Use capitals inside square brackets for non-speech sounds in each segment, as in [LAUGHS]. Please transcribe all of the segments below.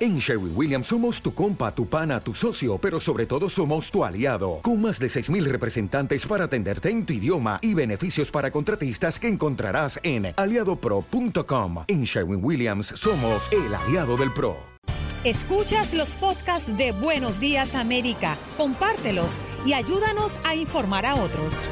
En Sherwin Williams somos tu compa, tu pana, tu socio, pero sobre todo somos tu aliado, con más de 6.000 representantes para atenderte en tu idioma y beneficios para contratistas que encontrarás en aliadopro.com. En Sherwin Williams somos el aliado del PRO. Escuchas los podcasts de Buenos Días América, compártelos y ayúdanos a informar a otros.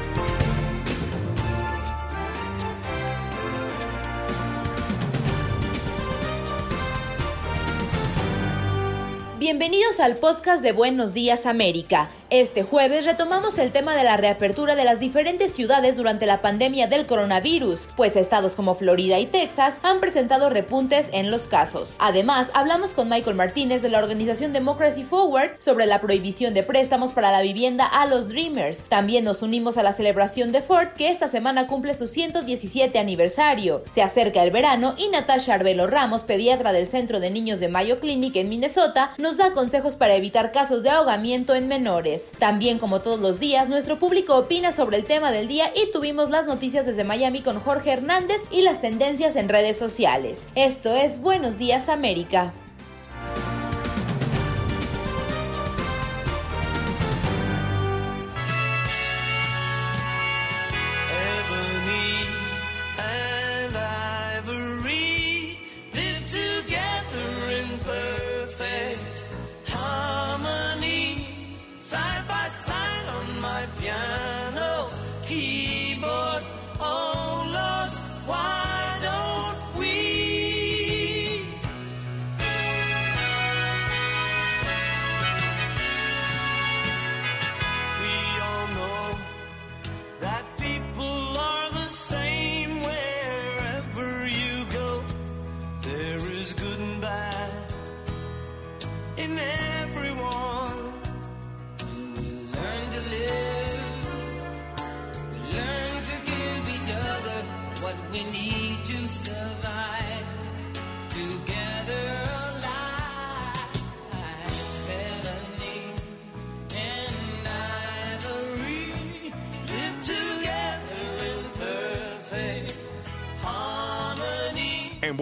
Bienvenidos al podcast de Buenos Días América. Este jueves retomamos el tema de la reapertura de las diferentes ciudades durante la pandemia del coronavirus, pues estados como Florida y Texas han presentado repuntes en los casos. Además, hablamos con Michael Martínez de la organización Democracy Forward sobre la prohibición de préstamos para la vivienda a los Dreamers. También nos unimos a la celebración de Ford, que esta semana cumple su 117 aniversario. Se acerca el verano y Natasha Arbelo Ramos, pediatra del Centro de Niños de Mayo Clinic en Minnesota, nos da consejos para evitar casos de ahogamiento en menores. También como todos los días, nuestro público opina sobre el tema del día y tuvimos las noticias desde Miami con Jorge Hernández y las tendencias en redes sociales. Esto es Buenos Días América.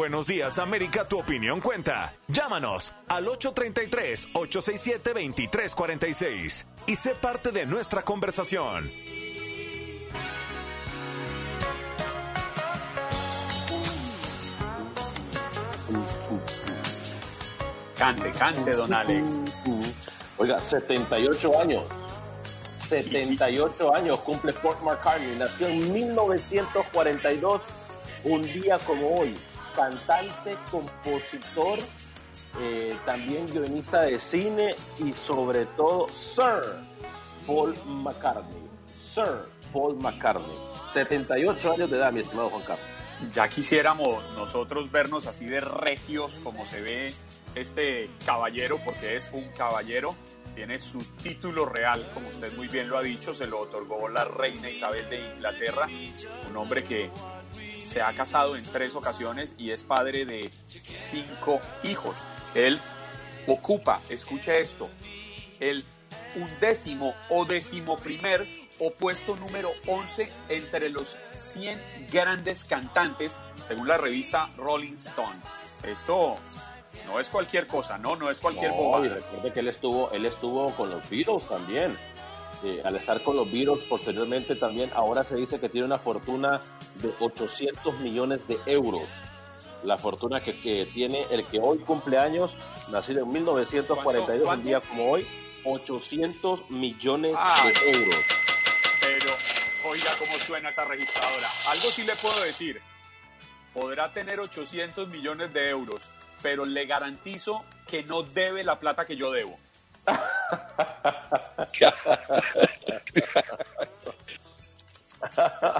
Buenos Días América, tu opinión cuenta. Llámanos al 833-867-2346 y sé parte de nuestra conversación. Cante, cante, don Alex. Oiga, 78 años. 78 años cumple Fort McCartney. Nació en 1942, un día como hoy. Cantante, compositor, eh, también guionista de cine y sobre todo Sir Paul McCartney. Sir Paul McCartney. 78 años de edad, mi estimado Juan Carlos. Ya quisiéramos nosotros vernos así de regios como se ve este caballero, porque es un caballero, tiene su título real, como usted muy bien lo ha dicho, se lo otorgó la reina Isabel de Inglaterra, un hombre que se ha casado en tres ocasiones y es padre de cinco hijos. Él ocupa, escuche esto, el undécimo o decimoprimer o puesto número 11 entre los 100 grandes cantantes, según la revista Rolling Stone. Esto No es cualquier cosa, no, no es cualquier No, y recuerde que él estuvo, él estuvo con los Beatles también. Eh, al estar con los Beatles posteriormente también, ahora se dice que tiene una fortuna de 800 millones de euros. La fortuna que, que tiene el que hoy cumple años, nacido en 1942, un día como hoy, 800 millones Ay. de euros. Pero, oiga cómo suena esa registradora. Algo sí le puedo decir. Podrá tener 800 millones de euros, pero le garantizo que no debe la plata que yo debo. [LAUGHS]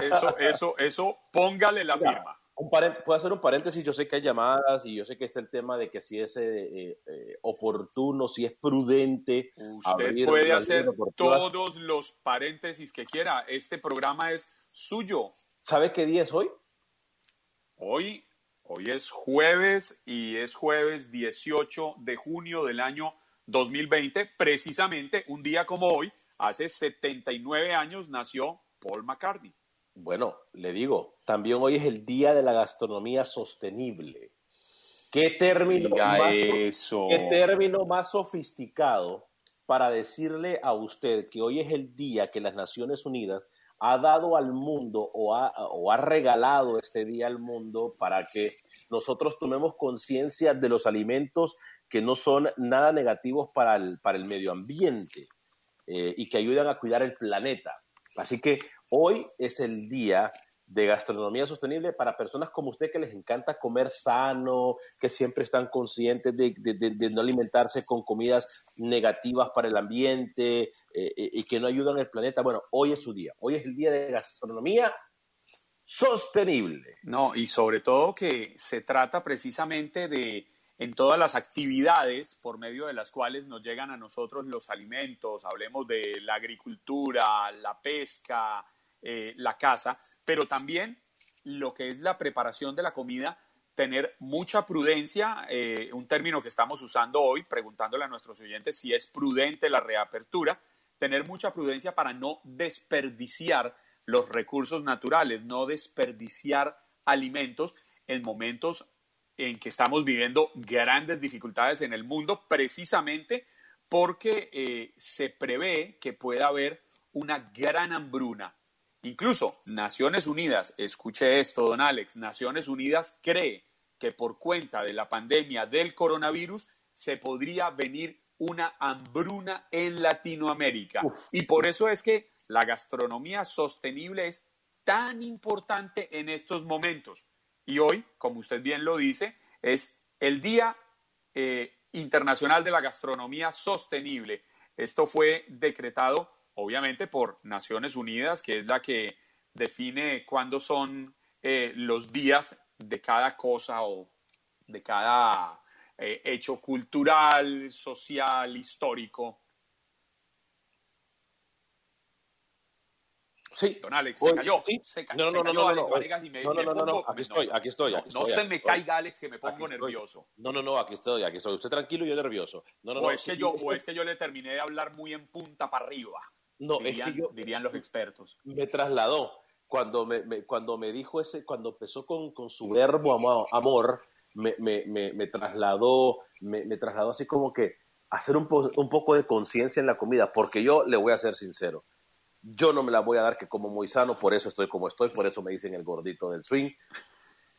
Eso, eso, eso, póngale la Mira, firma. Un puedo hacer un paréntesis, yo sé que hay llamadas y yo sé que está el tema de que si es eh, eh, oportuno, si es prudente. Usted puede hacer todos los paréntesis que quiera. Este programa es suyo. ¿Sabe qué día es hoy? Hoy, hoy es jueves y es jueves 18 de junio del año 2020. Precisamente un día como hoy, hace 79 años, nació Paul McCartney. Bueno, le digo, también hoy es el Día de la Gastronomía Sostenible. ¿Qué término, Diga más, eso. qué término más sofisticado para decirle a usted que hoy es el día que las Naciones Unidas ha dado al mundo o ha, o ha regalado este día al mundo para que nosotros tomemos conciencia de los alimentos que no son nada negativos para el, para el medio ambiente eh, y que ayudan a cuidar el planeta. Así que hoy es el día de gastronomía sostenible para personas como usted que les encanta comer sano, que siempre están conscientes de, de- no alimentarse con comidas negativas para el ambiente eh, eh, y que no ayudan al planeta. Bueno, hoy es su día. Hoy es el día de gastronomía sostenible. No, y sobre todo que se trata precisamente de en todas las actividades por medio de las cuales nos llegan a nosotros los alimentos, hablemos de la agricultura, la pesca, eh, la caza, pero también lo que es la preparación de la comida, tener mucha prudencia, eh, un término que estamos usando hoy, preguntándole a nuestros oyentes si es prudente la reapertura, tener mucha prudencia para no desperdiciar los recursos naturales, no desperdiciar alimentos en momentos en que estamos viviendo grandes dificultades en el mundo, precisamente porque eh, se prevé que pueda haber una gran hambruna. Incluso Naciones Unidas, escuche esto, don Alex, Naciones Unidas cree que por cuenta de la pandemia del coronavirus se podría venir una hambruna en Latinoamérica. Y por eso es que la gastronomía sostenible es tan importante en estos momentos. Y hoy, como usted bien lo dice, es el Día eh, Internacional de la Gastronomía Sostenible. Esto fue decretado, obviamente, por Naciones Unidas, que es la que define cuándo son eh, los días de cada cosa o de cada eh, hecho cultural, social, histórico. Sí. Don Alex, se cayó. sí. Se, ca- No, no, se no, cayó no, no, Alex no, Vanegas y me, no, no, me no, no, no, pongo- aquí estoy, aquí estoy, no, aquí no estoy, se aquí me estoy. caiga Alex que me pongo nervioso. No, no, no, aquí estoy, aquí estoy. Usted tranquilo y yo nervioso. No, no, o, no. es que yo, o es que yo le terminé de hablar muy en punta para arriba. No, es dirían, que yo dirían los expertos. me trasladó cuando me, me- cuando me dijo ese, cuando empezó con, con su verbo amo- amor, me, me, trasladó, me, me trasladó así como que hacer un, po- un poco de conciencia en la comida, porque yo le voy a ser sincero, yo no me la voy a dar que como muy sano, por eso estoy como estoy, por eso me dicen el gordito del swing.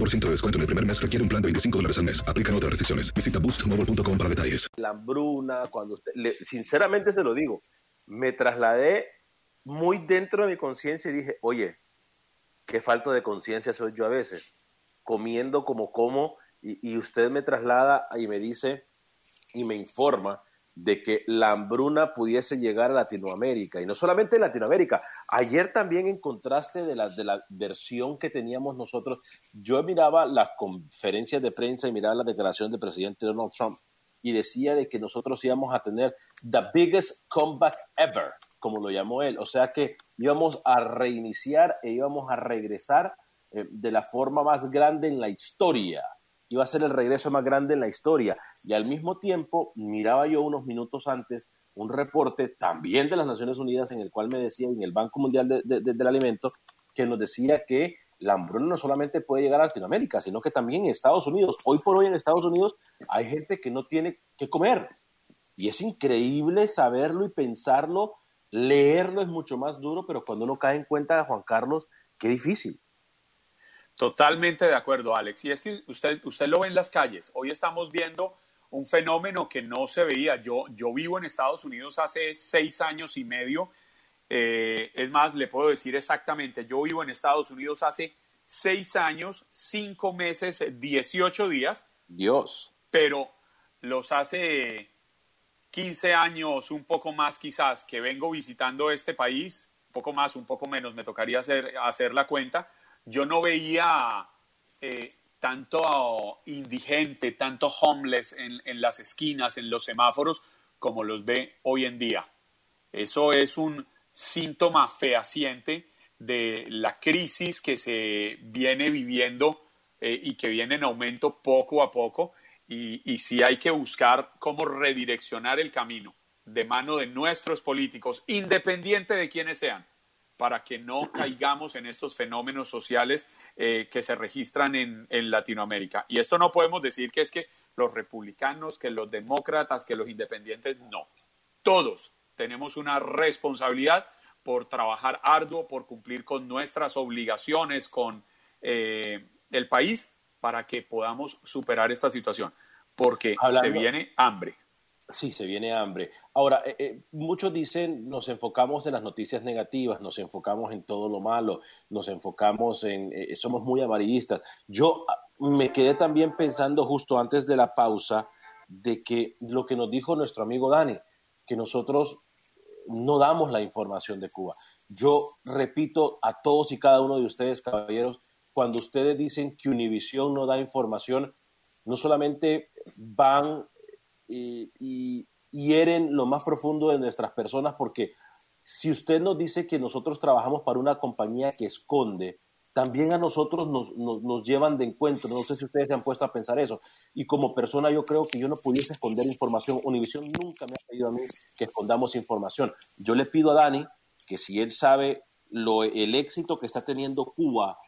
de descuento en el primer mes requiere un plan de 25 dólares al mes. Aplican otras restricciones. Visita boostmobile.com para detalles. la hambruna, cuando usted, le- sinceramente se lo digo, me trasladé muy dentro de mi conciencia y dije, oye, qué falta de conciencia soy yo a veces, comiendo como como, y, y usted me traslada y me dice y me informa de que la hambruna pudiese llegar a Latinoamérica. Y no solamente en Latinoamérica. Ayer también en contraste de la, de la versión que teníamos nosotros, yo miraba las conferencias de prensa y miraba la declaración del presidente Donald Trump y decía de que nosotros íbamos a tener the biggest comeback ever, como lo llamó él. O sea que íbamos a reiniciar e íbamos a regresar eh, de la forma más grande en la historia iba a ser el regreso más grande en la historia. Y al mismo tiempo, miraba yo unos minutos antes un reporte también de las Naciones Unidas en el cual me decía, en el Banco Mundial del Alimento, que nos decía que la hambruna no solamente puede llegar a Latinoamérica, sino que también en Estados Unidos. Hoy por hoy en Estados Unidos hay gente que no tiene que comer. Y es increíble saberlo y pensarlo. Leerlo es mucho más duro, pero cuando uno cae en cuenta, Juan Carlos, qué difícil. Totalmente de acuerdo, Alex. Y es que usted, usted lo ve en las calles. Hoy estamos viendo un fenómeno que no se veía. Yo, yo vivo en Estados Unidos hace seis años y medio. Eh, es más, le puedo decir exactamente, yo vivo en Estados Unidos hace seis años, cinco meses, dieciocho días. Dios. Pero los hace 15 años, un poco más quizás, que vengo visitando este país, un poco más, un poco menos, me tocaría hacer, hacer la cuenta yo no veía eh, tanto indigente, tanto homeless en, las esquinas, en los semáforos, como los ve hoy en día. Eso es un síntoma fehaciente de la crisis que se viene viviendo eh, y que viene en aumento poco a poco. Y, y sí hay que buscar cómo redireccionar el camino de mano de nuestros políticos, independiente de quienes sean para que no caigamos en estos fenómenos sociales eh, que se registran en, Latinoamérica. Y esto no podemos decir que es que los republicanos, que los demócratas, que los independientes, no. Todos tenemos una responsabilidad por trabajar arduo, por cumplir con nuestras obligaciones con eh, el país para que podamos superar esta situación, porque se viene hambre. Sí, se viene hambre. Ahora, eh, eh, muchos dicen, nos enfocamos en las noticias negativas, nos enfocamos en todo lo malo, nos enfocamos en, eh, somos muy amarillistas. Yo ah, me quedé también pensando justo antes de la pausa de que lo que nos dijo nuestro amigo Dani, que nosotros no damos la información de Cuba. Yo repito a todos y cada uno de ustedes, caballeros, cuando ustedes dicen que Univision no da información, no solamente van y, hieren lo más profundo de nuestras personas porque si usted nos dice que nosotros trabajamos para una compañía que esconde, también a nosotros nos, nos, llevan de encuentro. No sé si ustedes se han puesto a pensar eso. Y como persona yo creo que yo no pudiese esconder información. Univision nunca me ha pedido a mí que escondamos información. Yo le pido a Dani que si él sabe lo, el éxito que está teniendo Cuba,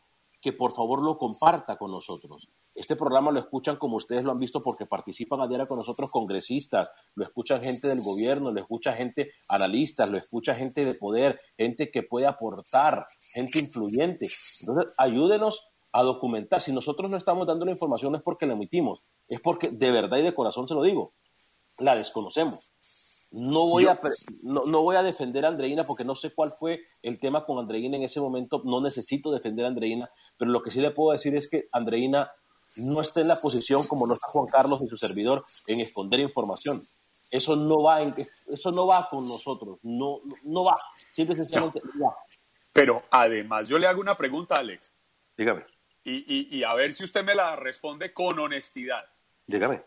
que por favor lo comparta con nosotros. Este programa lo escuchan como ustedes lo han visto porque participan a diario con nosotros congresistas, lo escuchan gente del gobierno, lo escucha gente analistas, lo escucha gente de poder, gente que puede aportar, gente influyente. Entonces, ayúdenos a documentar. Si nosotros no estamos dando la información no es porque la emitimos, es porque de verdad y de corazón se lo digo, la desconocemos. No voy, a, no, no, voy a defender a Andreina porque no sé cuál fue el tema con Andreina en ese momento. No necesito defender a Andreina, pero lo que sí le puedo decir es que Andreina no está en la posición como no está Juan Carlos y su servidor en esconder información. Eso no va, eso no va con nosotros, no, no va, simple sencillamente no. va. Pero además, yo le hago una pregunta, Alex. Dígame. Y, y, a ver si usted me la responde con honestidad. Dígame.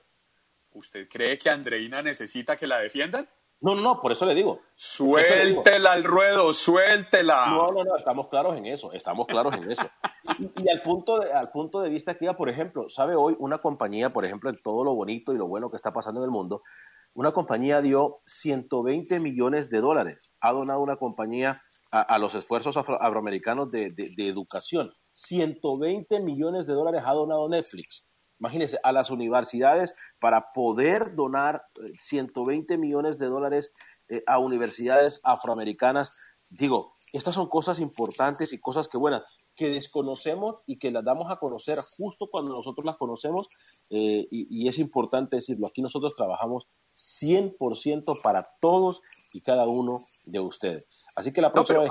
¿Usted cree que Andreina necesita que la defiendan? No, no, no, por eso le digo. Suéltela al ruedo, suéltela. No, no, no, estamos claros en eso, estamos claros en eso. Y, al, punto de, al punto de vista que, por ejemplo, sabe hoy una compañía, por ejemplo, en todo lo bonito y lo bueno que está pasando en el mundo, una compañía dio 120 millones de dólares, ha donado una compañía a, los esfuerzos afroamericanos de, de, de educación. 120 millones de dólares ha donado Netflix. Imagínense, a las universidades para poder donar 120 eh, millones de dólares eh, a universidades afroamericanas. Digo, estas son cosas importantes y cosas que, buenas, que desconocemos y que las damos a conocer justo cuando nosotros las conocemos. Eh, y, es importante decirlo, aquí nosotros trabajamos 100% para todos y cada uno de ustedes. Así que la próxima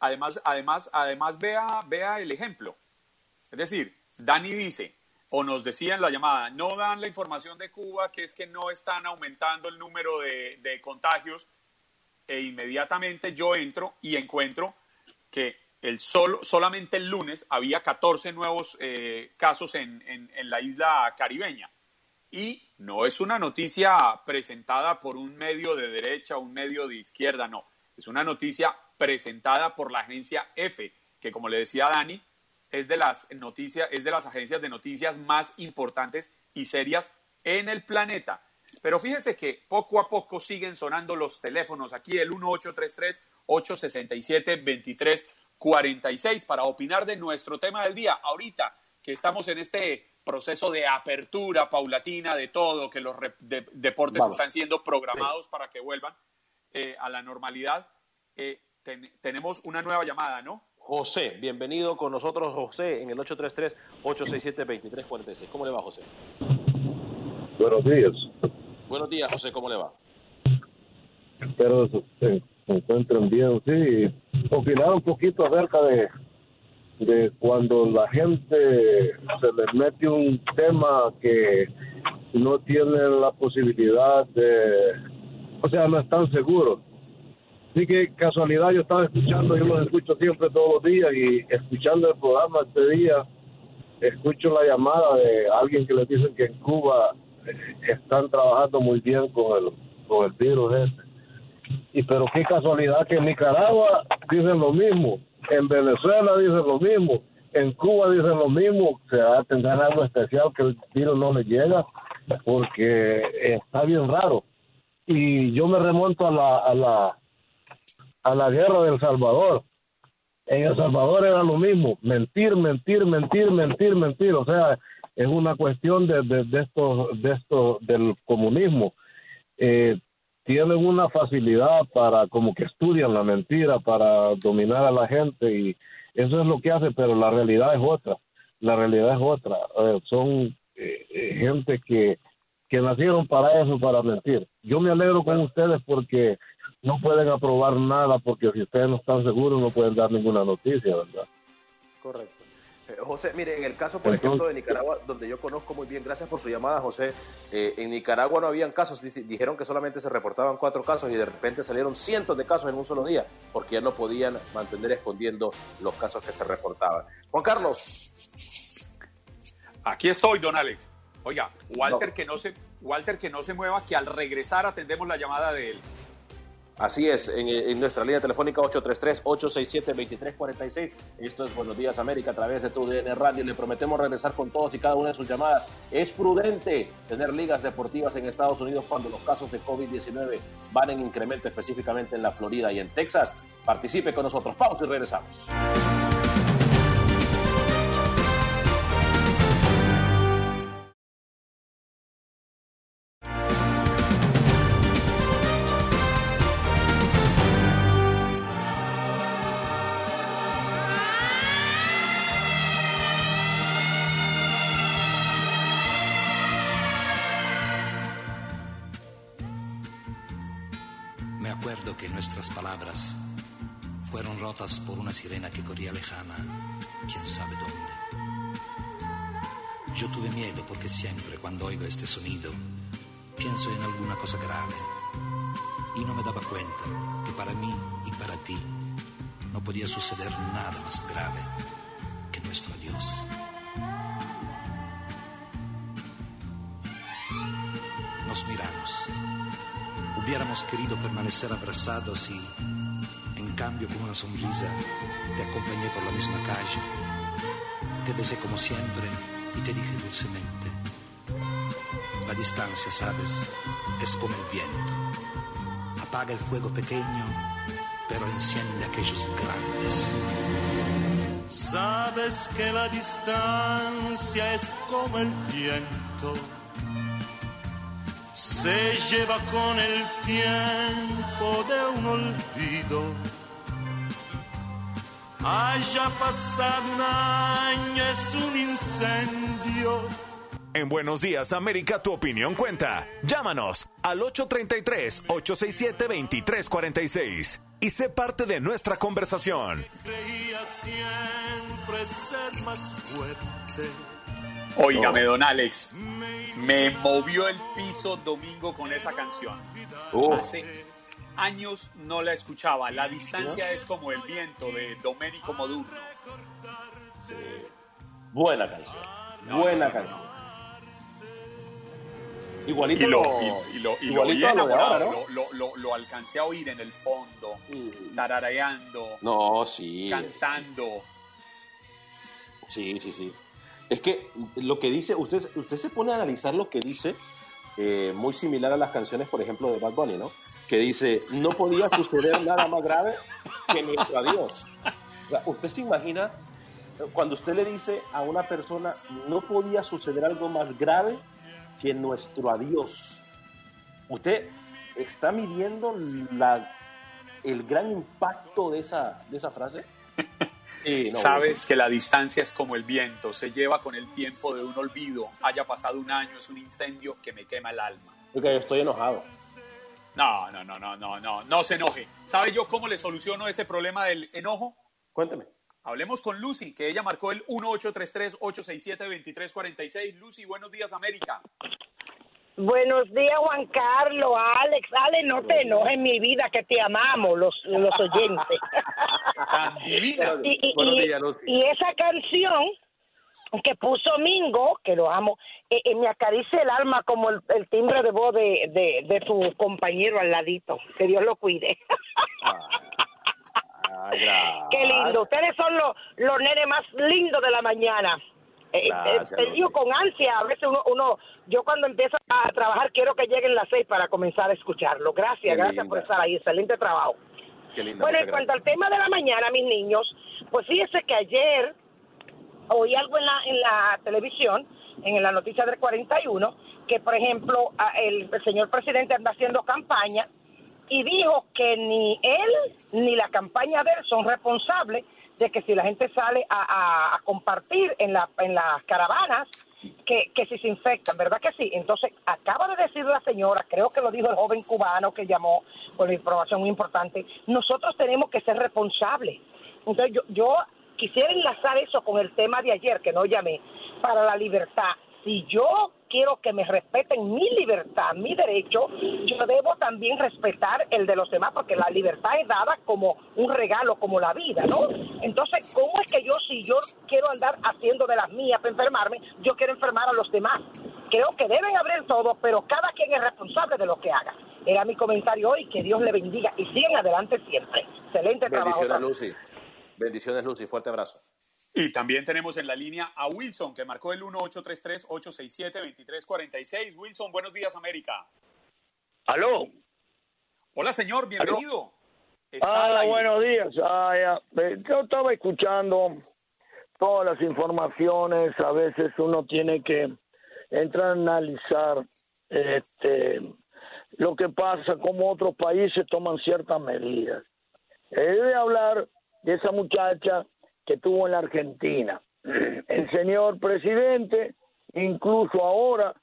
Además, además, además vea, vea el ejemplo. Es decir, Dani dice, o nos decían la llamada, no dan la información de Cuba, que es que no están aumentando el número de, contagios, e inmediatamente yo entro y encuentro que el solo, solamente el lunes había 14 nuevos eh, casos en, en, la isla caribeña. Y no es una noticia presentada por un medio de derecha un medio de izquierda, no. Es una noticia presentada por la agencia F, que como le decía Dani, es de las noticias, es de las agencias de noticias más importantes y serias en el planeta. Pero fíjese que poco a poco siguen sonando los teléfonos. Aquí el 1833-867-2346 para opinar de nuestro tema del día. Ahorita que estamos en este proceso de apertura paulatina de todo, que los deportes están siendo programados para que vuelvan eh, a la normalidad, eh, tenemos una nueva llamada, ¿no? José, bienvenido con nosotros, José, en el 833-867-2346. ¿Cómo le va, José? Buenos días. Buenos días, José, ¿cómo le va? Espero que se encuentren bien, sí. Opinar un poquito acerca de, de cuando la gente se les mete un tema que no tiene la posibilidad de, o sea, no están seguros Así que casualidad yo estaba escuchando, yo los escucho siempre todos los días y escuchando el programa este día, escucho la llamada de alguien que le dicen que en Cuba eh, están trabajando muy bien con el, con el virus este. Y pero qué casualidad que en Nicaragua dicen lo mismo, en Venezuela dicen lo mismo, en Cuba dicen lo mismo, sea, tendrán algo especial que el virus no les llega, porque está bien raro. Y yo me remonto a la, a la a la guerra del Salvador. En El Salvador era lo mismo, mentir, mentir, mentir, mentir, mentir. O sea, es una cuestión de, de, esto, de esto del comunismo. Eh, tienen una facilidad para, como que estudian la mentira, para dominar a la gente y eso es lo que hace, pero la realidad es otra. La realidad es otra. Eh, son eh, gente que, que nacieron para eso, para mentir. Yo me alegro con ustedes porque no pueden aprobar nada porque si ustedes no están seguros no pueden dar ninguna noticia, ¿verdad? Correcto. Eh, José, mire, en el caso, por ejemplo, de Nicaragua, donde yo conozco muy bien, gracias por su llamada, José, eh, en Nicaragua no habían casos, dijeron que solamente se reportaban cuatro casos y de repente salieron cientos de casos en un solo día, porque ya no podían mantener escondiendo los casos que se reportaban. Juan Carlos. Aquí estoy, don Alex. Oiga, Walter, Que, no se, Walter que no se mueva, que al regresar atendemos la llamada de él. Así es, en, nuestra línea telefónica 833-867-2346. Esto es Buenos Días América a través de tu DN Radio. Le prometemos regresar con todos y cada una de sus llamadas. Es prudente tener ligas deportivas en Estados Unidos cuando los casos de COVID-19 van en incremento específicamente en la Florida y en Texas. Participe con nosotros. Pausa y regresamos. Por una sirena que corría lejana, quién sabe dónde. Yo tuve miedo porque siempre cuando oigo este sonido pienso en alguna cosa grave y no me daba cuenta que para mí y para ti no podía suceder nada más grave que nuestro Dios. Nos miramos. Hubiéramos querido permanecer abrazados y cambio con una sonrisa te acompañé por la misma calle, te besé como siempre y te dije dulcemente, la distancia, sabes, es como el viento, apaga el fuego pequeño, pero enciende aquellos grandes. Sabes que la distancia es como el viento, se lleva con el tiempo de un olvido haya pasado un año es un incendio. En Buenos Días América tu opinión cuenta. Llámanos al 833-867-2346 y sé parte de nuestra conversación. Creía siempre ser más fuerte Óigame, don Alex, me movió el piso domingo con esa canción. Hace años no la escuchaba. La distancia es como el viento de Domenico Modugno. Buena canción. Buena canción. Igualito y lo, lo- y, y lo, y igualito lo enamorado, lo- lo alcancé a oír en el fondo, tarareando, No, sí. cantando. Sí, sí, sí. Es que lo que dice, usted, usted se pone a analizar lo que dice, eh, muy similar a las canciones, por ejemplo, de Bad Bunny, ¿no? Que dice, no podía suceder nada más grave que nuestro adiós. Usted se imagina, cuando usted le dice a una persona, no podía suceder algo más grave que nuestro adiós. Usted está midiendo la, el gran impacto de esa, de esa frase. Sí, no, Sabes que la distancia es como el viento, se lleva con el tiempo de un olvido, haya pasado un año, es un incendio que me quema el alma. Porque yo estoy enojado. No, no, no, no, no, no, no se enoje. ¿Sabe yo cómo le soluciono ese problema del enojo? Cuénteme. Hablemos con Lucy, que ella marcó el 1833-867-2346. Lucy, buenos días, América. Buenos días, Juan Carlos, Alex. Ale, no te enojes, mi vida, que te amamos, los, los oyentes. [LAUGHS] Divina. [LAUGHS] y, y- Buenos y- días, Lucy. y esa canción que puso Mingo, que lo amo, eh, eh, me acaricia el alma como el, el timbre de voz de, de, de tu compañero al ladito. Que Dios lo cuide. Gracias. [LAUGHS] Qué lindo. Ustedes son los, los nenes más lindos de la mañana. Eh, eh, te digo con ansia, a veces uno, uno, yo cuando empiezo a trabajar quiero que lleguen las seis para comenzar a escucharlo. Gracias, Qué gracias linda. por estar ahí, excelente trabajo. Qué. Bueno, en cuanto al tema de la mañana, mis niños, pues fíjese que ayer oí algo en la, en la televisión, en la noticia del 41, que por ejemplo el, el señor presidente anda haciendo campaña y dijo que ni él ni la campaña de él son responsables de que si la gente sale a, compartir en, la, en las caravanas, que, que si se infectan, ¿verdad que sí? Entonces, acaba de decir la señora, creo que lo dijo el joven cubano que llamó con información muy importante, nosotros tenemos que ser responsables. Entonces, yo, yo quisiera enlazar eso con el tema de ayer, que no llamé, para la libertad. Si yo quiero que me respeten mi libertad, mi derecho, yo debo también respetar el de los demás, porque la libertad es dada como un regalo, como la vida, ¿no? Entonces, ¿cómo es que yo, si yo quiero andar haciendo de las mías para enfermarme, yo quiero enfermar a los demás? Creo que deben abrir todo, pero cada quien es responsable de lo que haga. Era mi comentario hoy, que Dios le bendiga y sigan adelante siempre. Excelente trabajo. Bendiciones, Lucy. Bendiciones, Lucy. Fuerte abrazo. Y también tenemos en la línea a Wilson, que marcó el 1833-867-2346. Wilson, buenos días, América. ¿Aló? Hola, señor, bienvenido. Al Ah, buenos días. Ah, Yo estaba escuchando todas las informaciones. A veces uno tiene que entrar a analizar este, lo que pasa, cómo otros países toman ciertas medidas. He de hablar de esa muchacha que tuvo en la Argentina. [CLEARS THROAT] El señor presidente, incluso ahora,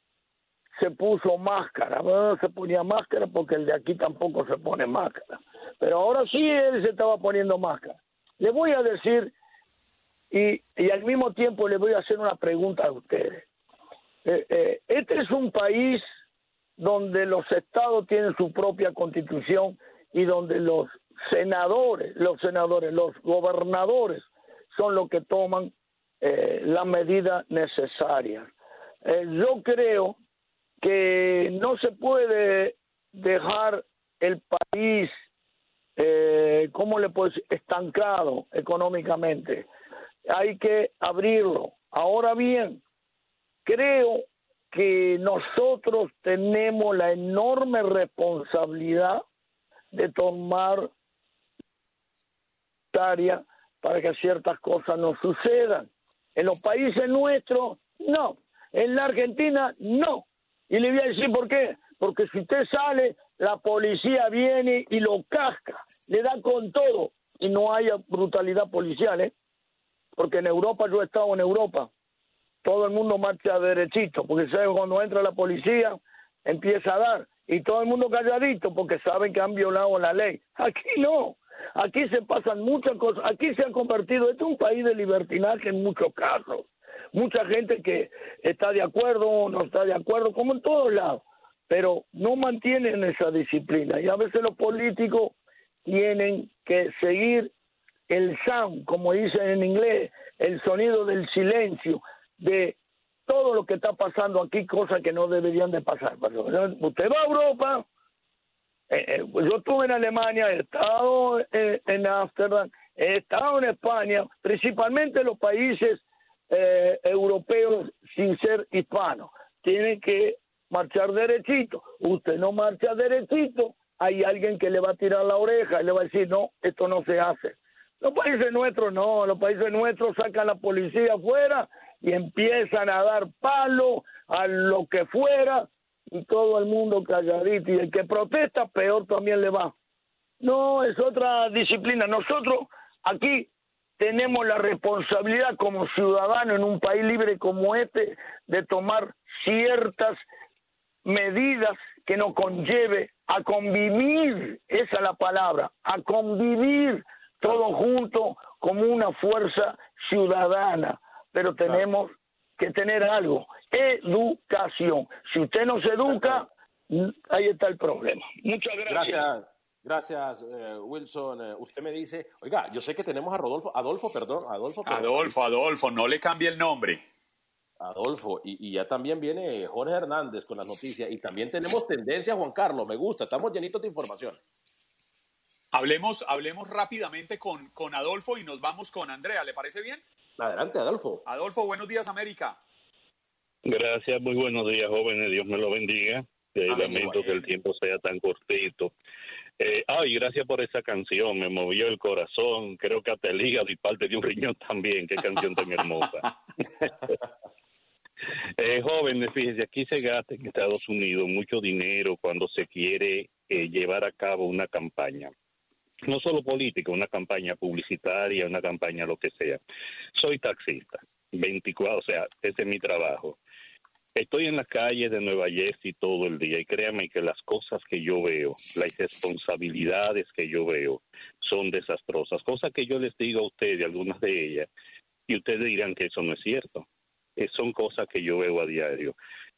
se puso máscara. Bueno, no se ponía máscara porque el de aquí tampoco se pone máscara. Pero ahora sí él se estaba poniendo máscara. Le voy a decir, y, y al mismo tiempo le voy a hacer una pregunta a ustedes. Eh, eh, este es un país donde los estados tienen su propia constitución y donde los senadores, los senadores, los gobernadores son los que toman eh, las medidas necesarias. Eh, yo creo que no se puede dejar el país, eh, ¿cómo le puedo decir? Estancado económicamente. Hay que abrirlo. Ahora bien, creo que nosotros tenemos la enorme responsabilidad de tomar tarea para que ciertas cosas no sucedan. En los países nuestros, no. En la Argentina, no. Y le voy a decir por qué. Porque si usted sale, la policía viene y lo casca, le da con todo y no haya brutalidad policial, ¿eh? Porque en Europa, yo he estado en Europa, todo el mundo marcha derechito, porque sabe cuando entra la policía empieza a dar y todo el mundo calladito porque saben que han violado la ley. Aquí no, aquí se pasan muchas cosas, aquí se ha convertido, este es un país de libertinaje en muchos casos. mucha gente que está de acuerdo o no está de acuerdo, como en todos lados, pero no mantienen esa disciplina. Y a veces los políticos tienen que seguir el sound, como dicen en inglés, el sonido del silencio, de todo lo que está pasando aquí, cosas que no deberían de pasar. Usted va a Europa, eh, eh, yo estuve en Alemania, he estado en, en Ámsterdam, he estado en España, principalmente los países eh, europeos sin ser hispanos. Tienen que marchar derechito. Usted no marcha derechito, hay alguien que le va a tirar la oreja y le va a decir, no, esto no se hace. Los países nuestros no, los países nuestros sacan la policía afuera y empiezan a dar palo a lo que fuera y todo el mundo calladito y el que protesta peor también le va. No, es otra disciplina. Nosotros aquí tenemos la responsabilidad como ciudadanos en un país libre como este de tomar ciertas medidas que nos conlleve a convivir, esa es la palabra, a convivir todos juntos como una fuerza ciudadana. Pero tenemos que tener algo, educación. Si usted no se educa, ahí está el problema. Muchas gracias. Gracias. Gracias, eh, Wilson. Eh, usted me dice, oiga, yo sé que tenemos a Rodolfo, Adolfo, perdón, Adolfo. pero- Adolfo, Adolfo, no le cambie el nombre. Adolfo, y, y ya también viene Jorge Hernández con las noticias, y también tenemos tendencia, Juan Carlos, me gusta, estamos llenitos de información. Hablemos, hablemos rápidamente con, con Adolfo y nos vamos con Andrea. ¿Le parece bien? Adelante, Adolfo. Adolfo, buenos días, América. Gracias, muy buenos días, jóvenes. Dios me lo bendiga. Eh, Amén, lamento igual. que el tiempo sea tan cortito. Eh, ay, gracias por esa canción, me movió el corazón, creo que hasta el hígado y parte de un riñón también, qué canción tan hermosa. [LAUGHS] eh, jóvenes, fíjense, aquí se gasta en Estados Unidos mucho dinero cuando se quiere eh, llevar a cabo una campaña. No solo política, una campaña publicitaria, una campaña lo que sea. Soy taxista, 24, o sea, ese es mi trabajo. Estoy en las calles de Nueva Jersey todo el día y créanme que las cosas que yo veo, las responsabilidades que yo veo son desastrosas. Cosas que yo les digo a ustedes, algunas de ellas, y ustedes dirán que eso no es cierto. Eh, son cosas que yo veo a diario.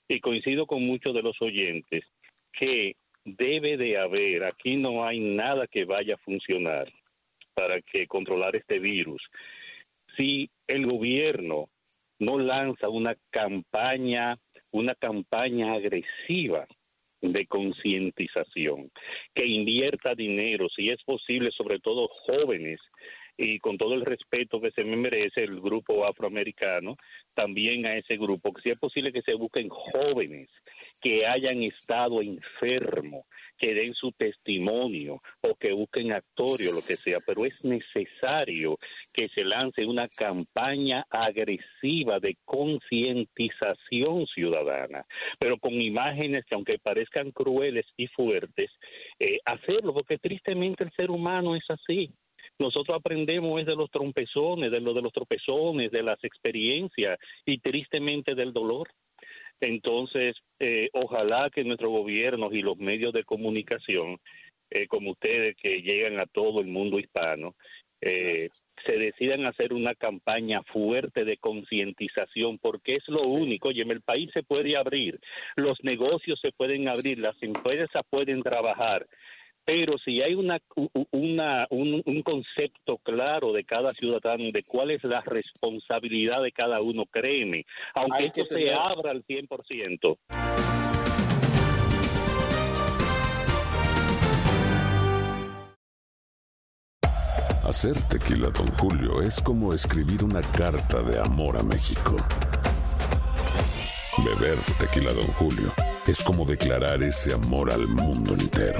Y coincido con muchos de los oyentes que debe de haber, aquí no hay nada que vaya a funcionar para que controlar este virus. Si el gobierno no lanza una campaña, una campaña agresiva de concientización, que invierta dinero, si es posible, sobre todo jóvenes, y con todo el respeto que se me merece el grupo afroamericano, también a ese grupo, que si es posible que se busquen jóvenes que hayan estado enfermos, que den su testimonio o que busquen actores o lo que sea, pero es necesario que se lance una campaña agresiva de concientización ciudadana, pero con imágenes que aunque parezcan crueles y fuertes, eh, hacerlo, porque tristemente el ser humano es así. Nosotros aprendemos es de los trompezones, de lo de los tropezones, de las experiencias y tristemente del dolor. Entonces, eh, ojalá que nuestros gobiernos y los medios de comunicación, eh, como ustedes que llegan a todo el mundo hispano, eh, se decidan a hacer una campaña fuerte de concientización, porque es lo único. Oye, el país se puede abrir, los negocios se pueden abrir, las empresas pueden trabajar, pero si hay una, un, un concepto claro de cada ciudadano de cuál es la responsabilidad de cada uno, créeme, aunque Hay esto se tener- abra al 100%. Hacer tequila, Don Julio, es como escribir una carta de amor a México. Beber tequila, Don Julio, es como declarar ese amor al mundo entero.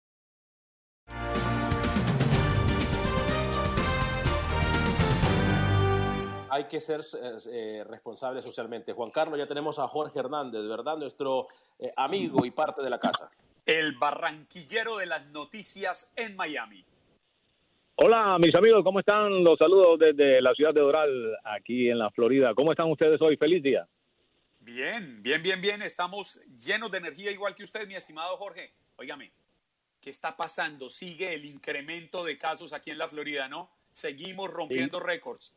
Hay que ser eh, eh, responsables socialmente. Juan Carlos, ya tenemos a Jorge Hernández, ¿verdad? Nuestro eh, amigo y parte de la casa. El barranquillero de las noticias en Miami. Hola, mis amigos, ¿cómo están? Los saludos desde la ciudad de Doral, aquí en la Florida. ¿Cómo están ustedes hoy? Feliz día. Bien, bien, bien, bien. Estamos llenos de energía, igual que usted, mi estimado Jorge. Óigame, ¿qué está pasando? Sigue el incremento de casos aquí en la Florida, ¿no? Seguimos rompiendo récords.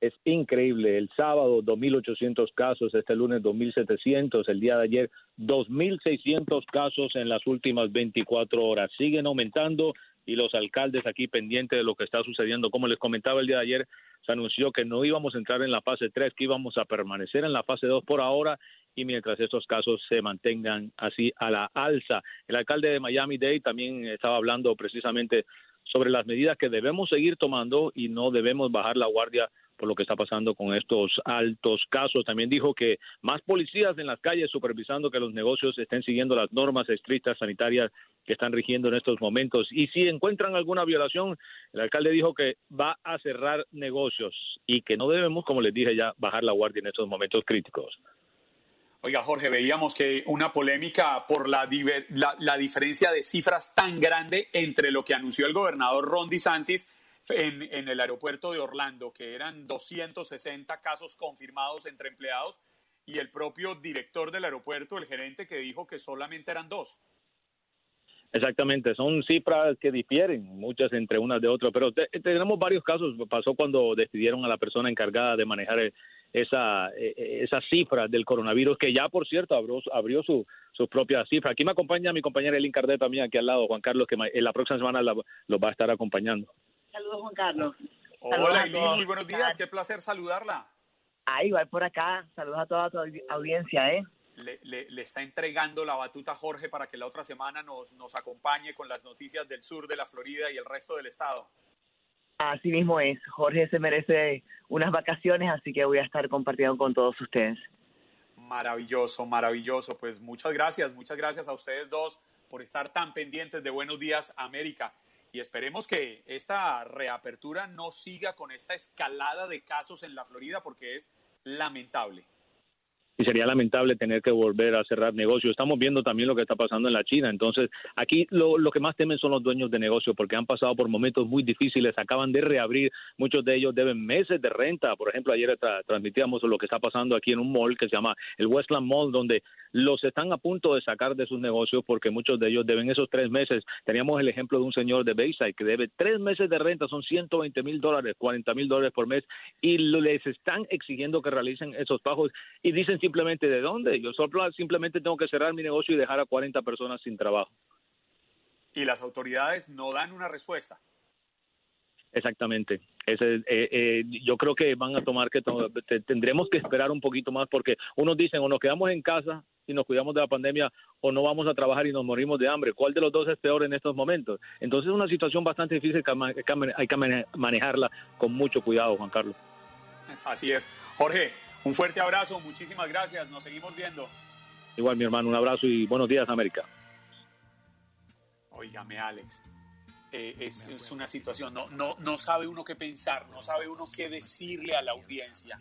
Es increíble. El sábado 2.800 casos, este lunes 2.700, el día de ayer 2.600 casos en las últimas 24 horas. Siguen aumentando y los alcaldes aquí pendientes de lo que está sucediendo. Como les comentaba el día de ayer, se anunció que no íbamos a entrar en la fase 3, que íbamos a permanecer en la fase 2 por ahora y mientras estos casos se mantengan así a la alza. El alcalde de Miami-Dade también estaba hablando precisamente sobre las medidas que debemos seguir tomando y no debemos bajar la guardia por lo que está pasando con estos altos casos. También dijo que más policías en las calles supervisando que los negocios estén siguiendo las normas estrictas sanitarias que están rigiendo en estos momentos. Y si encuentran alguna violación, el alcalde dijo que va a cerrar negocios y que no debemos, como les dije ya, bajar la guardia en estos momentos críticos. Oiga, Jorge, veíamos que una polémica por la, la, diferencia de cifras tan grande entre lo que anunció el gobernador Ron DeSantis en, el aeropuerto de Orlando, que eran 260 casos confirmados entre empleados, y el propio director del aeropuerto, el gerente, que dijo que solamente eran dos. Exactamente, son cifras que difieren, muchas entre unas de otras, pero tenemos varios casos. Pasó cuando decidieron a la persona encargada de manejar esa, e, e, esa cifra del coronavirus, que ya, por cierto, abrió, abrió su, su propia cifra. Aquí me acompaña mi compañera Elin Cardet también, aquí al lado, Juan Carlos, que en la próxima semana lo va a estar acompañando. Saludos, Juan Carlos. Hola, Eileen, muy buenos días. Qué placer saludarla. Ah, igual por acá. Saludos a toda tu audiencia, ¿eh? Le, le, le, está entregando la batuta a Jorge para que la otra semana nos, nos acompañe con las noticias del sur de la Florida y el resto del estado. Así mismo es. Jorge se merece unas vacaciones, así que voy a estar compartiendo con todos ustedes. Maravilloso, maravilloso. Pues muchas gracias, muchas gracias a ustedes dos por estar tan pendientes de Buenos Días América y esperemos que esta reapertura no siga con esta escalada de casos en la Florida porque es lamentable y sería lamentable tener que volver a cerrar negocios. Estamos viendo también lo que está pasando en la China. Entonces, aquí lo, lo, que más temen son los dueños de negocios porque han pasado por momentos muy difíciles, acaban de reabrir, muchos de ellos deben meses de renta. Por ejemplo, ayer transmitíamos lo que está pasando aquí en un mall que se llama el Westland Mall, donde los están a punto de sacar de sus negocios porque muchos de ellos deben esos tres meses. Teníamos el ejemplo de un señor de Bayside que debe tres meses de renta, son 120 mil dólares, 40 mil dólares por mes, y les están exigiendo que realicen esos pagos y dicen simplemente de dónde. Yo solo simplemente tengo que cerrar mi negocio y dejar a 40 personas sin trabajo. Y las autoridades no dan una respuesta. Exactamente. Ese, eh, eh, yo creo que van a tomar que tendremos que esperar un poquito más porque unos dicen o nos quedamos en casa y nos cuidamos de la pandemia o no vamos a trabajar y nos morimos de hambre. ¿Cuál de los dos es peor en estos momentos? Entonces es una situación bastante difícil que hay que manejarla con mucho cuidado, Juan Carlos. Así es. Jorge, un fuerte abrazo, muchísimas gracias, nos seguimos viendo. Igual, mi hermano, un abrazo y buenos días, América. Óigame, Alex, eh, es, es, una situación, no, no, no sabe uno qué pensar, no sabe uno qué decirle a la audiencia.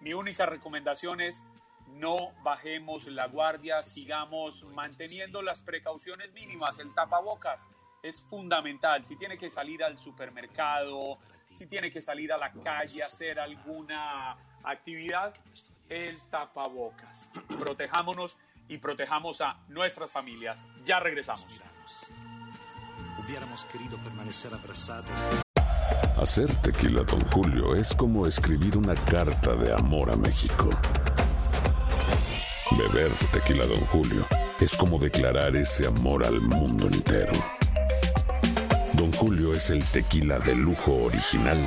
Mi única recomendación es no bajemos la guardia, sigamos manteniendo las precauciones mínimas, el tapabocas es fundamental. Si tiene que salir al supermercado, si tiene que salir a la calle a hacer alguna actividad, el tapabocas. Protejámonos y protejamos a nuestras familias. Ya regresamos. Hubiéramos querido permanecer abrazados. Hacer tequila, don Julio, es como escribir una carta de amor a México. Beber tequila, don Julio, es como declarar ese amor al mundo entero. Don Julio es el tequila de lujo original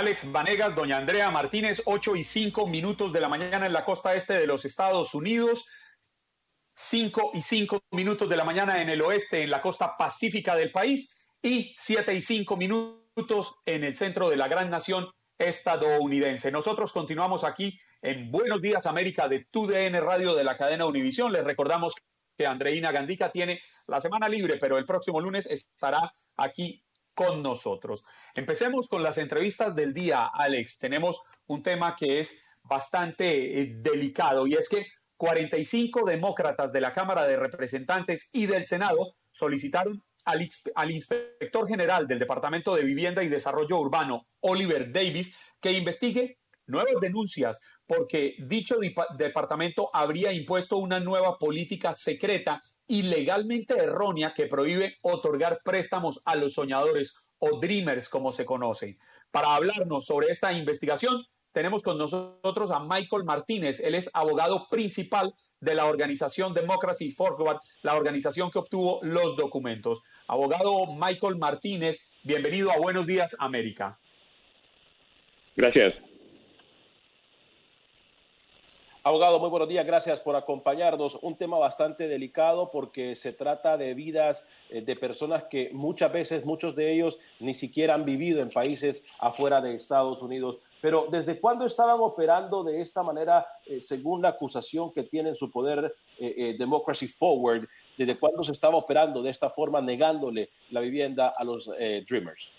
Alex Vanegas, doña Andrea Martínez, 8 y 5 minutos de la mañana en la costa este de los Estados Unidos. 5 y 5 minutos de la mañana en el oeste, en la costa pacífica del país. Y 7 y 5 minutos en el centro de la gran nación, estadounidense. Nosotros continuamos aquí en Buenos Días América de TUDN Radio de la cadena Univisión. Les recordamos que Andreina Gandica tiene la semana libre, pero el próximo lunes estará aquí con nosotros. Empecemos con las entrevistas del día, Alex. Tenemos un tema que es bastante eh, delicado y es que 45 demócratas de la Cámara de Representantes y del Senado solicitaron al, al, inspector general del Departamento de Vivienda y Desarrollo Urbano, Oliver Davis, que investigue nuevas denuncias porque dicho departamento habría impuesto una nueva política secreta y legalmente errónea que prohíbe otorgar préstamos a los soñadores o dreamers como se conocen. Para hablarnos sobre esta investigación, tenemos con nosotros a Michael Martínez. Él es abogado principal de la organización Democracy Forward, la organización que obtuvo los documentos. Abogado Michael Martínez, bienvenido a Buenos Días, América. Gracias. Abogado, muy buenos días, gracias por acompañarnos. Un tema bastante delicado porque se trata de vidas eh, de personas que muchas veces, muchos de ellos ni siquiera han vivido en países afuera de Estados Unidos. Pero ¿desde cuándo estaban operando de esta manera, eh, según la acusación que tiene en su poder eh, Democracy Forward? ¿Desde cuándo se estaba operando de esta forma, negándole la vivienda a los Dreamers?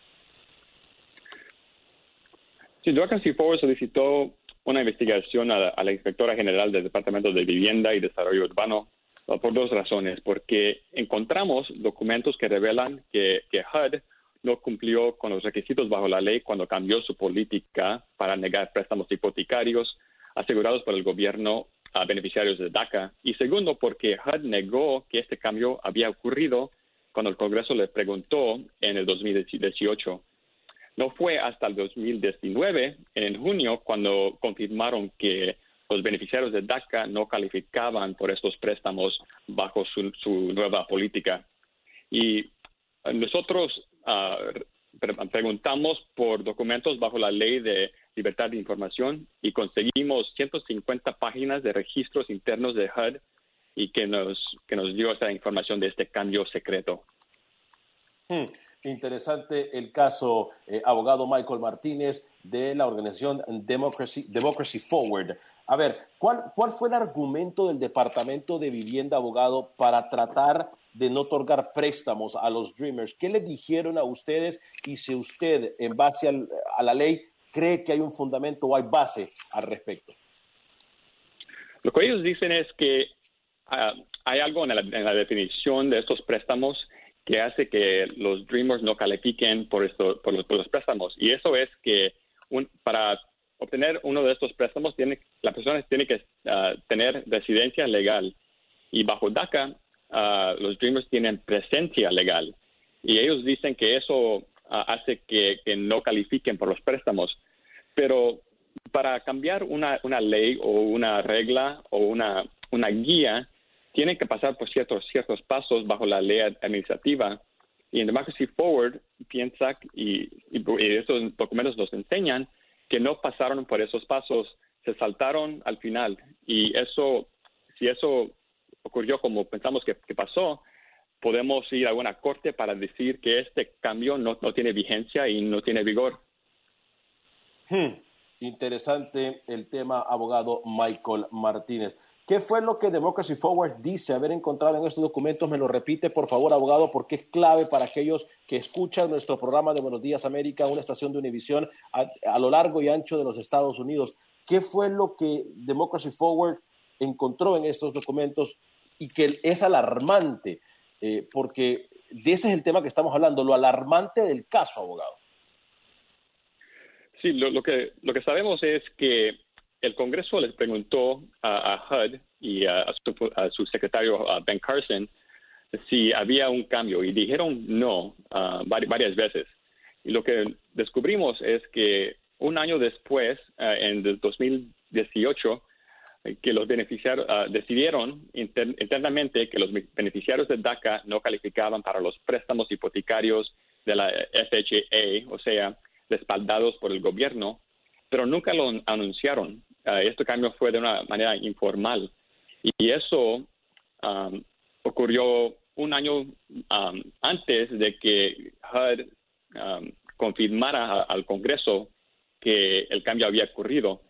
Sí, Democracy Forward solicitó una investigación a, la inspectora general del Departamento de Vivienda y Desarrollo Urbano por dos razones. Porque encontramos documentos que revelan que, que HUD no cumplió con los requisitos bajo la ley cuando cambió su política para negar préstamos hipotecarios asegurados por el gobierno a beneficiarios de DACA. Y segundo, porque HUD negó que este cambio había ocurrido cuando el Congreso le preguntó en el 2018. No fue hasta el 2019, en junio, cuando confirmaron que los beneficiarios de DACA no calificaban por estos préstamos bajo su, nueva política. Y nosotros ah, preguntamos por documentos bajo la ley de libertad de información y conseguimos 150 páginas de registros internos de HUD y que nos, que nos dio esa información de este cambio secreto. Hmm. Interesante el caso, eh, abogado Michael Martínez de la organización Democracy, Democracy Forward. A ver, ¿cuál, ¿cuál fue el argumento del Departamento de Vivienda, abogado, para tratar de no otorgar préstamos a los Dreamers? ¿Qué le dijeron a ustedes y si usted, en base a la ley, cree que hay un fundamento o hay base al respecto? Lo que ellos dicen es que ah, hay algo en la definición de estos préstamos que hace que los Dreamers no califiquen por, esto, por, los, préstamos. Y eso es que para obtener uno de estos préstamos, tiene, la persona tiene que ah, tener residencia legal. Y bajo DACA, ah, los Dreamers tienen presencia legal. Y ellos dicen que eso ah, hace que, que, no califiquen por los préstamos. Pero para cambiar una, una ley o una regla o una, una guía, tienen que pasar por ciertos, ciertos pasos bajo la ley administrativa. Y en Democracy Forward piensa, y, y, estos documentos nos enseñan, que no pasaron por esos pasos, se saltaron al final. Y eso, si eso ocurrió como pensamos que, pasó, podemos ir a una corte para decir que este cambio no, no tiene vigencia y no tiene vigor. Hmm. Interesante el tema, abogado Michael Martínez. ¿Qué fue lo que Democracy Forward dice haber encontrado en estos documentos? Me lo repite, por favor, abogado, porque es clave para aquellos que escuchan nuestro programa de Buenos Días América, una estación de Univisión a, lo largo y ancho de los Estados Unidos. ¿Qué fue lo que Democracy Forward encontró en estos documentos y que es alarmante? Eh, porque ese es el tema que estamos hablando, lo alarmante del caso, abogado. Sí, lo, que, lo que sabemos es que el Congreso les preguntó a, HUD y a, su, secretario Ben Carson si había un cambio y dijeron no varias veces. Y lo que descubrimos es que un año después, en el 2018, que los beneficiarios decidieron internamente que los beneficiarios de DACA no calificaban para los préstamos hipotecarios de la FHA, o sea, respaldados por el gobierno, pero nunca lo anunciaron. Ah, este cambio fue de una manera informal. Y eso ocurrió un año antes de que HUD confirmara al Congreso que el cambio había ocurrido.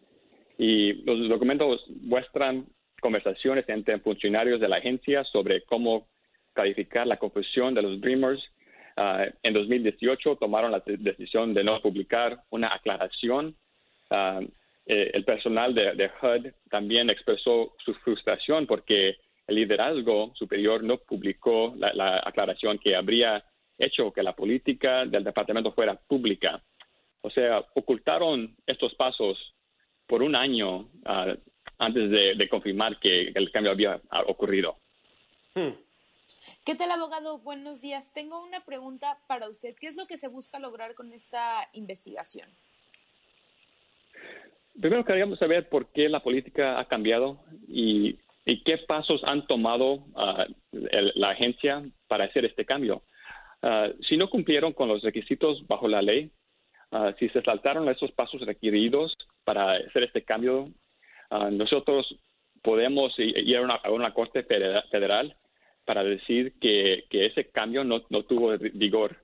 Y los documentos muestran conversaciones entre funcionarios de la agencia sobre cómo calificar la confusión de los Dreamers. Ah, en 2018 tomaron la decisión de no publicar una aclaración. Ah, eh, el personal de, de, HUD también expresó su frustración porque el liderazgo superior no publicó la, aclaración que habría hecho que la política del departamento fuera pública. O sea, ocultaron estos pasos por un año ah, antes de, confirmar que el cambio había ocurrido. Hmm. ¿Qué tal, abogado? Buenos días. Tengo una pregunta para usted. ¿Qué es lo que se busca lograr con esta investigación? Primero queríamos saber por qué la política ha cambiado y, qué pasos han tomado ah, la agencia para hacer este cambio. Ah, si no cumplieron con los requisitos bajo la ley, ah, si se saltaron esos pasos requeridos para hacer este cambio, nosotros podemos ir a una, corte federal para decir que, ese cambio no, tuvo vigor.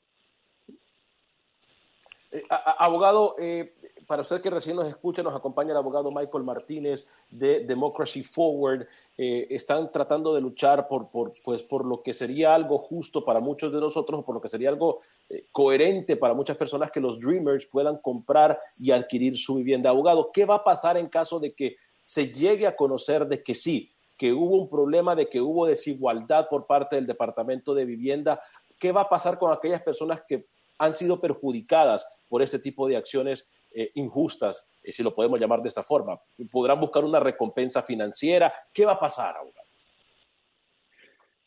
Eh, abogado, eh, para usted que recién nos escucha, nos acompaña el abogado Michael Martínez de Democracy Forward. Eh, están tratando de luchar por, pues, por lo que sería algo justo para muchos de nosotros, por lo que sería algo eh, coherente para muchas personas que los Dreamers puedan comprar y adquirir su vivienda. Abogado, ¿qué va a pasar en caso de que se llegue a conocer de que sí, que hubo un problema, de que hubo desigualdad por parte del Departamento de Vivienda? ¿Qué va a pasar con aquellas personas que han sido perjudicadas por este tipo de acciones eh, injustas, eh, si lo podemos llamar de esta forma. ¿Podrán buscar una recompensa financiera? ¿Qué va a pasar ahora?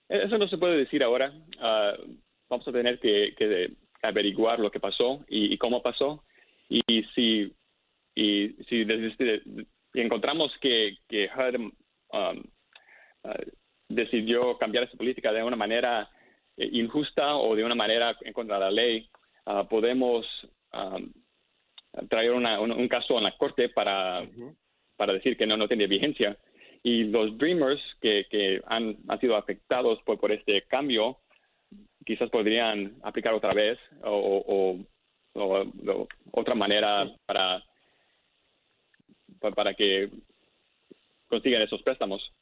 Eso no se puede decir ahora. Ah, vamos a tener que, averiguar lo que pasó y, cómo pasó. Y si, y si encontramos que, que um, ah, decidió cambiar esa política de una manera eh, injusta o de una manera en contra de la ley, ah, podemos traer un, caso en la corte para, para decir que no, no tiene vigencia. Y los Dreamers que, que han, han sido afectados por, por este cambio, quizás podrían aplicar otra vez o, o, otra manera para, para que consigan esos préstamos.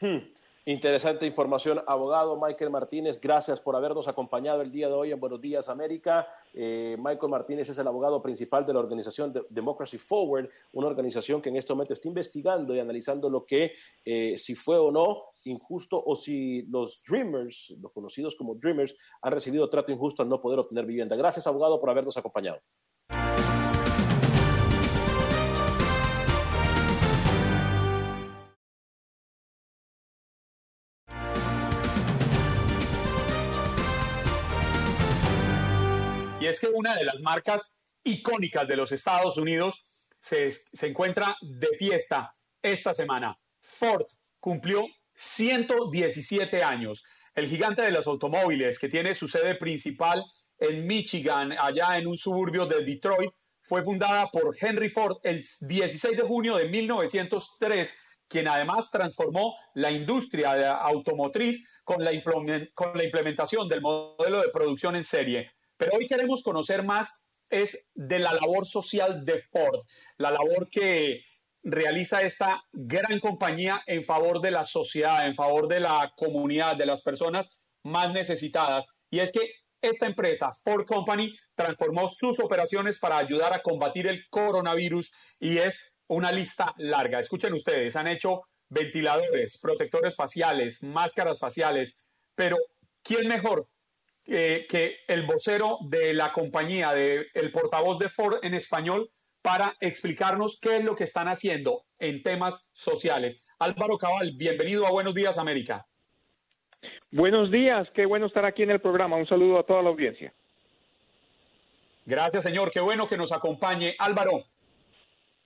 Hmm. Interesante información, abogado Michael Martínez. Gracias por habernos acompañado el día de hoy en Buenos Días América. Eh, Michael Martínez es el abogado principal de la organización Democracy Forward, una organización que en este momento está investigando y analizando lo que, eh, si fue o no injusto o si los Dreamers, los conocidos como Dreamers, han recibido trato injusto al no poder obtener vivienda. Gracias, abogado, por habernos acompañado. Es que una de las marcas icónicas de los Estados Unidos se, encuentra de fiesta esta semana. Ford cumplió 117 años. El gigante de los automóviles, que tiene su sede principal en Michigan, allá en un suburbio de Detroit, fue fundada por Henry Ford el 16 de junio de 1903, quien además transformó la industria automotriz con la, con la implementación del modelo de producción en serie. Pero hoy queremos conocer más es de la labor social de Ford, la labor que realiza esta gran compañía en favor de la sociedad, en favor de la comunidad, de las personas más necesitadas. Y es que esta empresa, Ford Company, transformó sus operaciones para ayudar a combatir el coronavirus y es una lista larga. Escuchen ustedes, han hecho ventiladores, protectores faciales, máscaras faciales, pero ¿quién mejor que el vocero de la compañía, de, el portavoz de Ford en español, para explicarnos qué es lo que están haciendo en temas sociales. Álvaro Cabal, bienvenido a Buenos Días América. Buenos días, qué bueno estar aquí en el programa. Un saludo a toda la audiencia. Gracias, señor. Qué bueno que nos acompañe. Álvaro,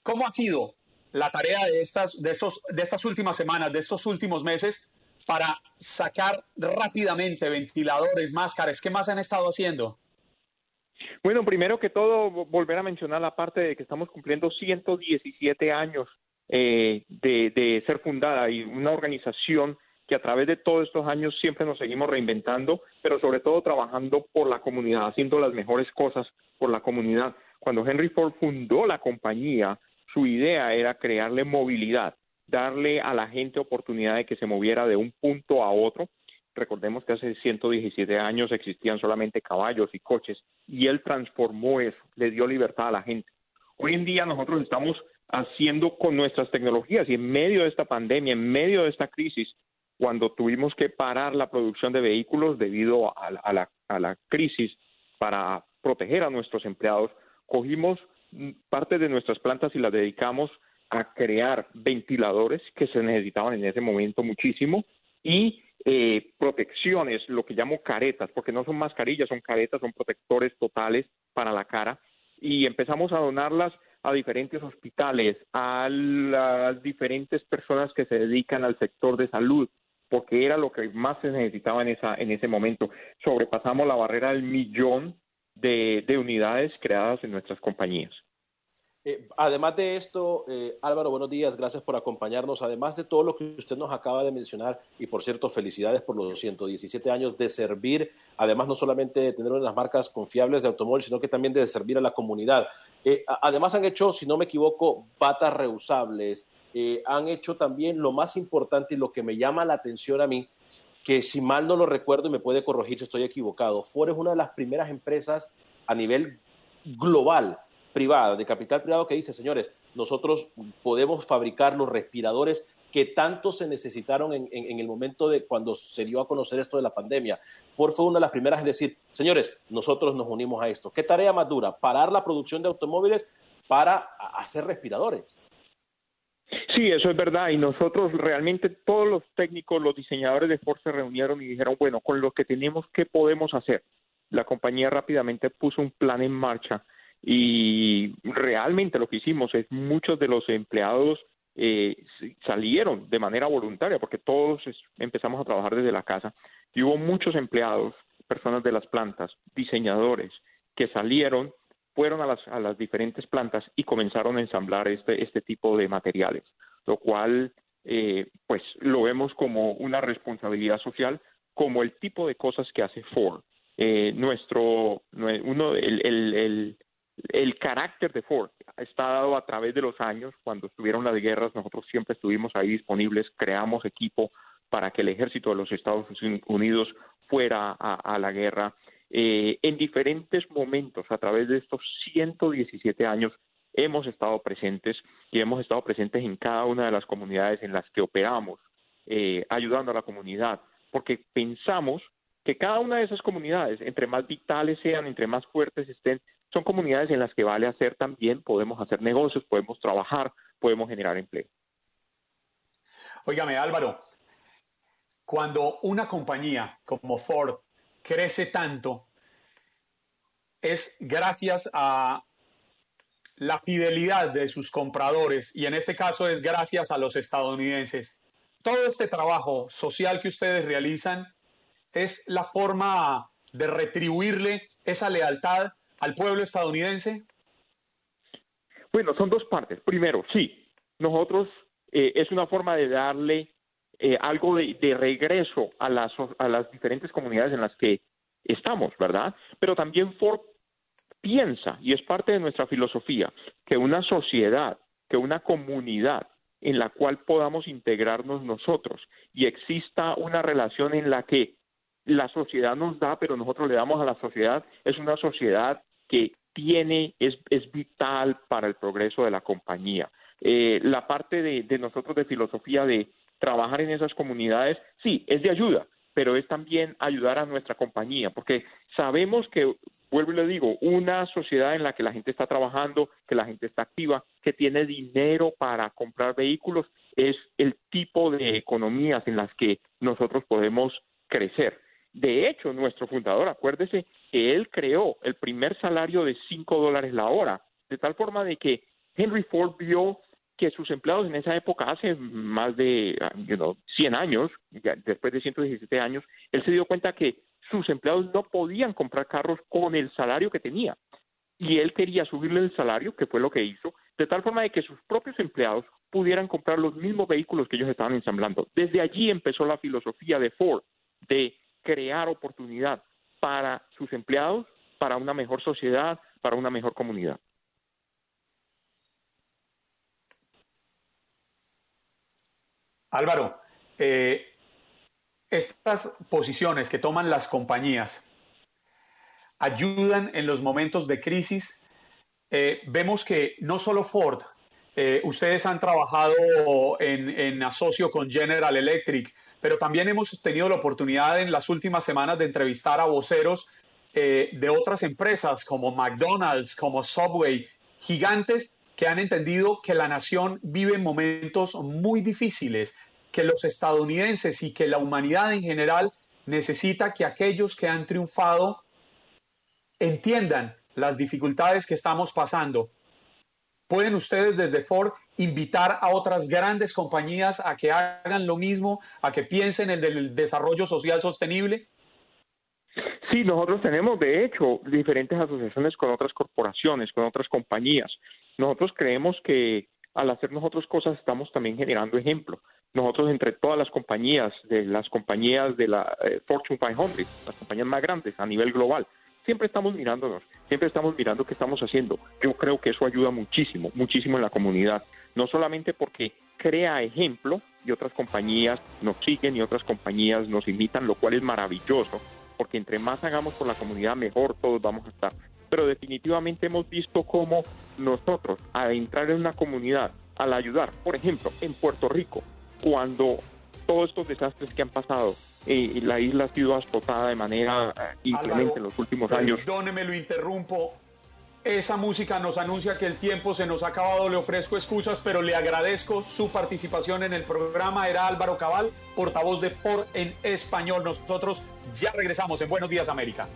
¿cómo ha sido la tarea de estas, de estos, de estas últimas semanas, de estos últimos meses para sacar rápidamente ventiladores, máscaras? ¿Qué más han estado haciendo? Bueno, primero que todo, volver a mencionar la parte de que estamos cumpliendo 117 años eh, de, ser fundada y una organización que a través de todos estos años siempre nos seguimos reinventando, pero sobre todo trabajando por la comunidad, haciendo las mejores cosas por la comunidad. Cuando Henry Ford fundó la compañía, su idea era crearle movilidad, darle a la gente oportunidad de que se moviera de un punto a otro. Recordemos que hace 117 años existían solamente caballos y coches y él transformó eso, le dio libertad a la gente. Hoy en día nosotros estamos haciendo con nuestras tecnologías y en medio de esta pandemia, en medio de esta crisis, cuando tuvimos que parar la producción de vehículos debido a, la, a crisis para proteger a nuestros empleados, cogimos parte de nuestras plantas y las dedicamos a crear ventiladores que se necesitaban en ese momento muchísimo y eh, protecciones, lo que llamo caretas, porque no son mascarillas, son caretas, son protectores totales para la cara y empezamos a donarlas a diferentes hospitales, a las diferentes personas que se dedican al sector de salud, porque era lo que más se necesitaba en, esa, en ese momento. Sobrepasamos la barrera del millón de, unidades creadas en nuestras compañías. Eh, además de esto, eh, Álvaro, buenos días, gracias por acompañarnos. Además de todo lo que usted nos acaba de mencionar, y por cierto, felicidades por los 117 años de servir, además no solamente de tener unas marcas confiables de automóvil, sino que también de servir a la comunidad. Eh, además han hecho, si no me equivoco, batas reusables, han hecho también lo más importante y lo que me llama la atención a mí, que si mal no lo recuerdo y me puede corregir si estoy equivocado, Ford es una de las primeras empresas a nivel global, privada, de capital privado, que dice, señores, nosotros podemos fabricar los respiradores que tanto se necesitaron en, el momento de cuando se dio a conocer esto de la pandemia. Ford fue una de las primeras en decir, señores, nosotros nos unimos a esto. ¿Qué tarea más dura? Parar la producción de automóviles para hacer respiradores. Sí, eso es verdad. Y nosotros realmente todos los técnicos, los diseñadores de Ford se reunieron y dijeron, bueno, con lo que tenemos, ¿qué podemos hacer? La compañía rápidamente puso un plan en marcha y realmente lo que hicimos es muchos de los empleados eh, salieron de manera voluntaria porque todos empezamos a trabajar desde la casa y hubo muchos empleados, personas de las plantas, diseñadores que salieron fueron a las, a las diferentes plantas y comenzaron a ensamblar este, este tipo de materiales, lo cual eh, pues lo vemos como una responsabilidad social, como el tipo de cosas que hace Ford. Eh, nuestro, uno, el, el carácter de Ford está dado a través de los años. Cuando estuvieron las guerras, nosotros siempre estuvimos ahí disponibles, creamos equipo para que el ejército de los Estados Unidos fuera a, la guerra. Eh, en diferentes momentos, a través de estos 117 años, hemos estado presentes y hemos estado presentes en cada una de las comunidades en las que operamos, eh, ayudando a la comunidad, porque pensamos que cada una de esas comunidades, entre más vitales sean, entre más fuertes estén, son comunidades en las que vale hacer también, podemos hacer negocios, podemos trabajar, podemos generar empleo. Óigame, Álvaro, cuando una compañía como Ford crece tanto es gracias a la fidelidad de sus compradores y en este caso es gracias a los estadounidenses. Todo este trabajo social que ustedes realizan es la forma de retribuirle esa lealtad al pueblo estadounidense. Bueno, son dos partes. Primero, sí, nosotros eh, es una forma de darle eh, algo de, regreso a las, a las diferentes comunidades en las que estamos, ¿verdad? Pero también Ford piensa, y es parte de nuestra filosofía, que una sociedad, que una comunidad en la cual podamos integrarnos nosotros y exista una relación en la que la sociedad nos da, pero nosotros le damos a la sociedad, es una sociedad que tiene, es, es vital para el progreso de la compañía. Eh, la parte de, de nosotros de filosofía de trabajar en esas comunidades, sí, es de ayuda, pero es también ayudar a nuestra compañía, porque sabemos que, vuelvo y le digo, una sociedad en la que la gente está trabajando, que la gente está activa, que tiene dinero para comprar vehículos, es el tipo de economías en las que nosotros podemos crecer. De hecho, nuestro fundador, acuérdese que él creó el primer salario de 5 dólares la hora, de tal forma de que Henry Ford vio que sus empleados en esa época, hace más de you 100 años, después de 117 años, él se dio cuenta que sus empleados no podían comprar carros con el salario que tenía. Y él quería subirle el salario, que fue lo que hizo, de tal forma de que sus propios empleados pudieran comprar los mismos vehículos que ellos estaban ensamblando. Desde allí empezó la filosofía de Ford de crear oportunidad para sus empleados, para una mejor sociedad, para una mejor comunidad. Álvaro, eh, estas posiciones que toman las compañías ayudan en los momentos de crisis. Eh, vemos que no solo Ford, eh, ustedes han trabajado en, en, asocio con General Electric, pero también hemos tenido la oportunidad en las últimas semanas de entrevistar a voceros eh, de otras empresas como McDonald's, como Subway, gigantes que han entendido que la nación vive momentos muy difíciles, que los estadounidenses y que la humanidad en general necesita que aquellos que han triunfado entiendan las dificultades que estamos pasando. ¿Pueden ustedes desde Ford invitar a otras grandes compañías a que hagan lo mismo, a que piensen en el desarrollo social sostenible? Sí, nosotros tenemos de hecho diferentes asociaciones con otras corporaciones, con otras compañías. Nosotros creemos que al hacer nosotros cosas estamos también generando ejemplo. Nosotros entre todas las compañías, de las compañías de la eh, Fortune 500, las compañías más grandes a nivel global, siempre estamos mirándonos, siempre estamos mirando qué estamos haciendo. Yo creo que eso ayuda muchísimo, muchísimo en la comunidad, no solamente porque crea ejemplo y otras compañías nos siguen y otras compañías nos imitan, lo cual es maravilloso, porque entre más hagamos por la comunidad, mejor todos vamos a estar. Pero definitivamente hemos visto cómo nosotros, al entrar en una comunidad, al ayudar, por ejemplo, en Puerto Rico, cuando todos estos desastres que han pasado, eh, la isla ha sido azotada de manera eh, inclemente en los últimos años. Perdóneme, lo interrumpo. Esa música nos anuncia que el tiempo se nos ha acabado. Le ofrezco excusas, pero le agradezco su participación en el programa. Era Álvaro Cabal, portavoz de Ford en español. Nosotros ya regresamos en Buenos Días América.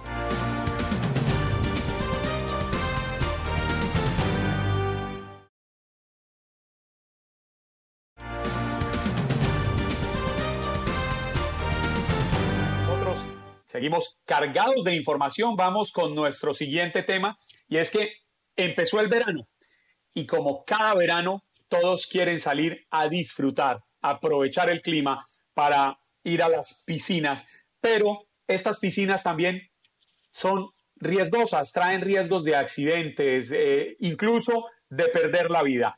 Seguimos cargados de información. Vamos con nuestro siguiente tema y es que empezó el verano y como cada verano todos quieren salir a disfrutar, aprovechar el clima para ir a las piscinas, pero estas piscinas también son riesgosas, traen riesgos de accidentes, eh, incluso de perder la vida.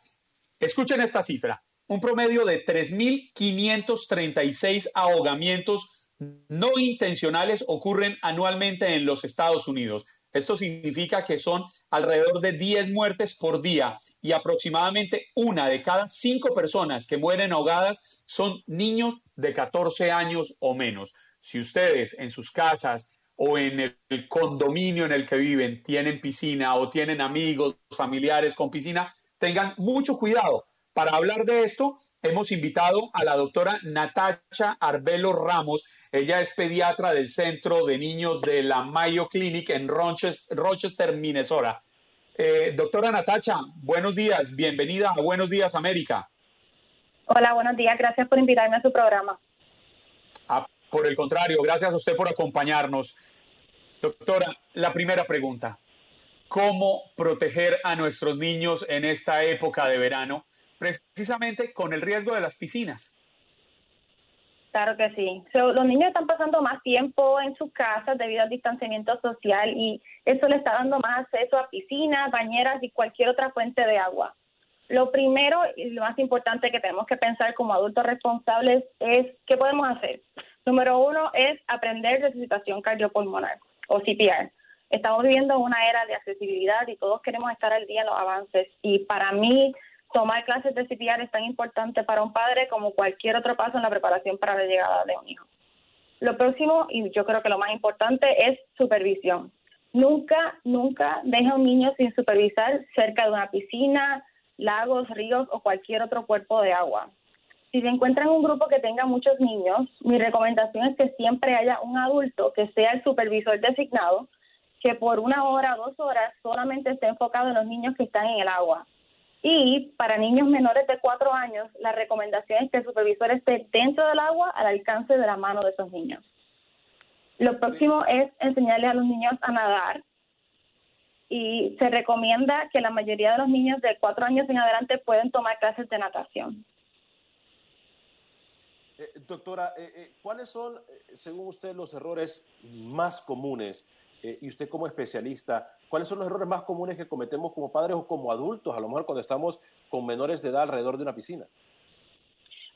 Escuchen esta cifra, un promedio de 3.536 ahogamientos no intencionales ocurren anualmente en los Estados Unidos. Esto significa que son alrededor de 10 muertes por día y aproximadamente una de cada cinco personas que mueren ahogadas son niños de 14 años o menos. Si ustedes en sus casas o en el condominio en el que viven tienen piscina o tienen amigos, familiares con piscina, tengan mucho cuidado. Para hablar de esto, hemos invitado a la doctora Natasha Arbelo Ramos. Ella es pediatra del Centro de Niños de la Mayo Clinic en Rochester, Minnesota. Eh, doctora Natasha, buenos días, bienvenida a Buenos Días América. Hola, buenos días, gracias por invitarme a su programa. Ah, por el contrario, gracias a usted por acompañarnos. Doctora, la primera pregunta, ¿cómo proteger a nuestros niños en esta época de verano? Precisamente con el riesgo de las piscinas. Claro que sí. los niños están pasando más tiempo en sus casas debido al distanciamiento social y eso le está dando más acceso a piscinas, bañeras y cualquier otra fuente de agua. Lo primero y lo más importante que tenemos que pensar como adultos responsables es qué podemos hacer. Número uno es aprender de situación cardiopulmonar o CPR. Estamos viviendo una era de accesibilidad y todos queremos estar al día en los avances y para mí tomar clases de CPR es tan importante para un padre como cualquier otro paso en la preparación para la llegada de un hijo. Lo próximo, y yo creo que lo más importante, es supervisión. Nunca, nunca deje a un niño sin supervisar cerca de una piscina, lagos, ríos o cualquier otro cuerpo de agua. Si se encuentra en un grupo que tenga muchos niños, mi recomendación es que siempre haya un adulto que sea el supervisor designado, que por una hora, dos horas solamente esté enfocado en los niños que están en el agua y para niños menores de cuatro años, la recomendación es que el supervisor esté dentro del agua al alcance de la mano de esos niños. Lo próximo es enseñarle a los niños a nadar. Y se recomienda que la mayoría de los niños de cuatro años en adelante pueden tomar clases de natación. Eh, doctora, eh, eh, ¿cuáles son, según usted, los errores más comunes eh, y usted como especialista, ¿cuáles son los errores más comunes que cometemos como padres o como adultos, a lo mejor cuando estamos con menores de edad alrededor de una piscina?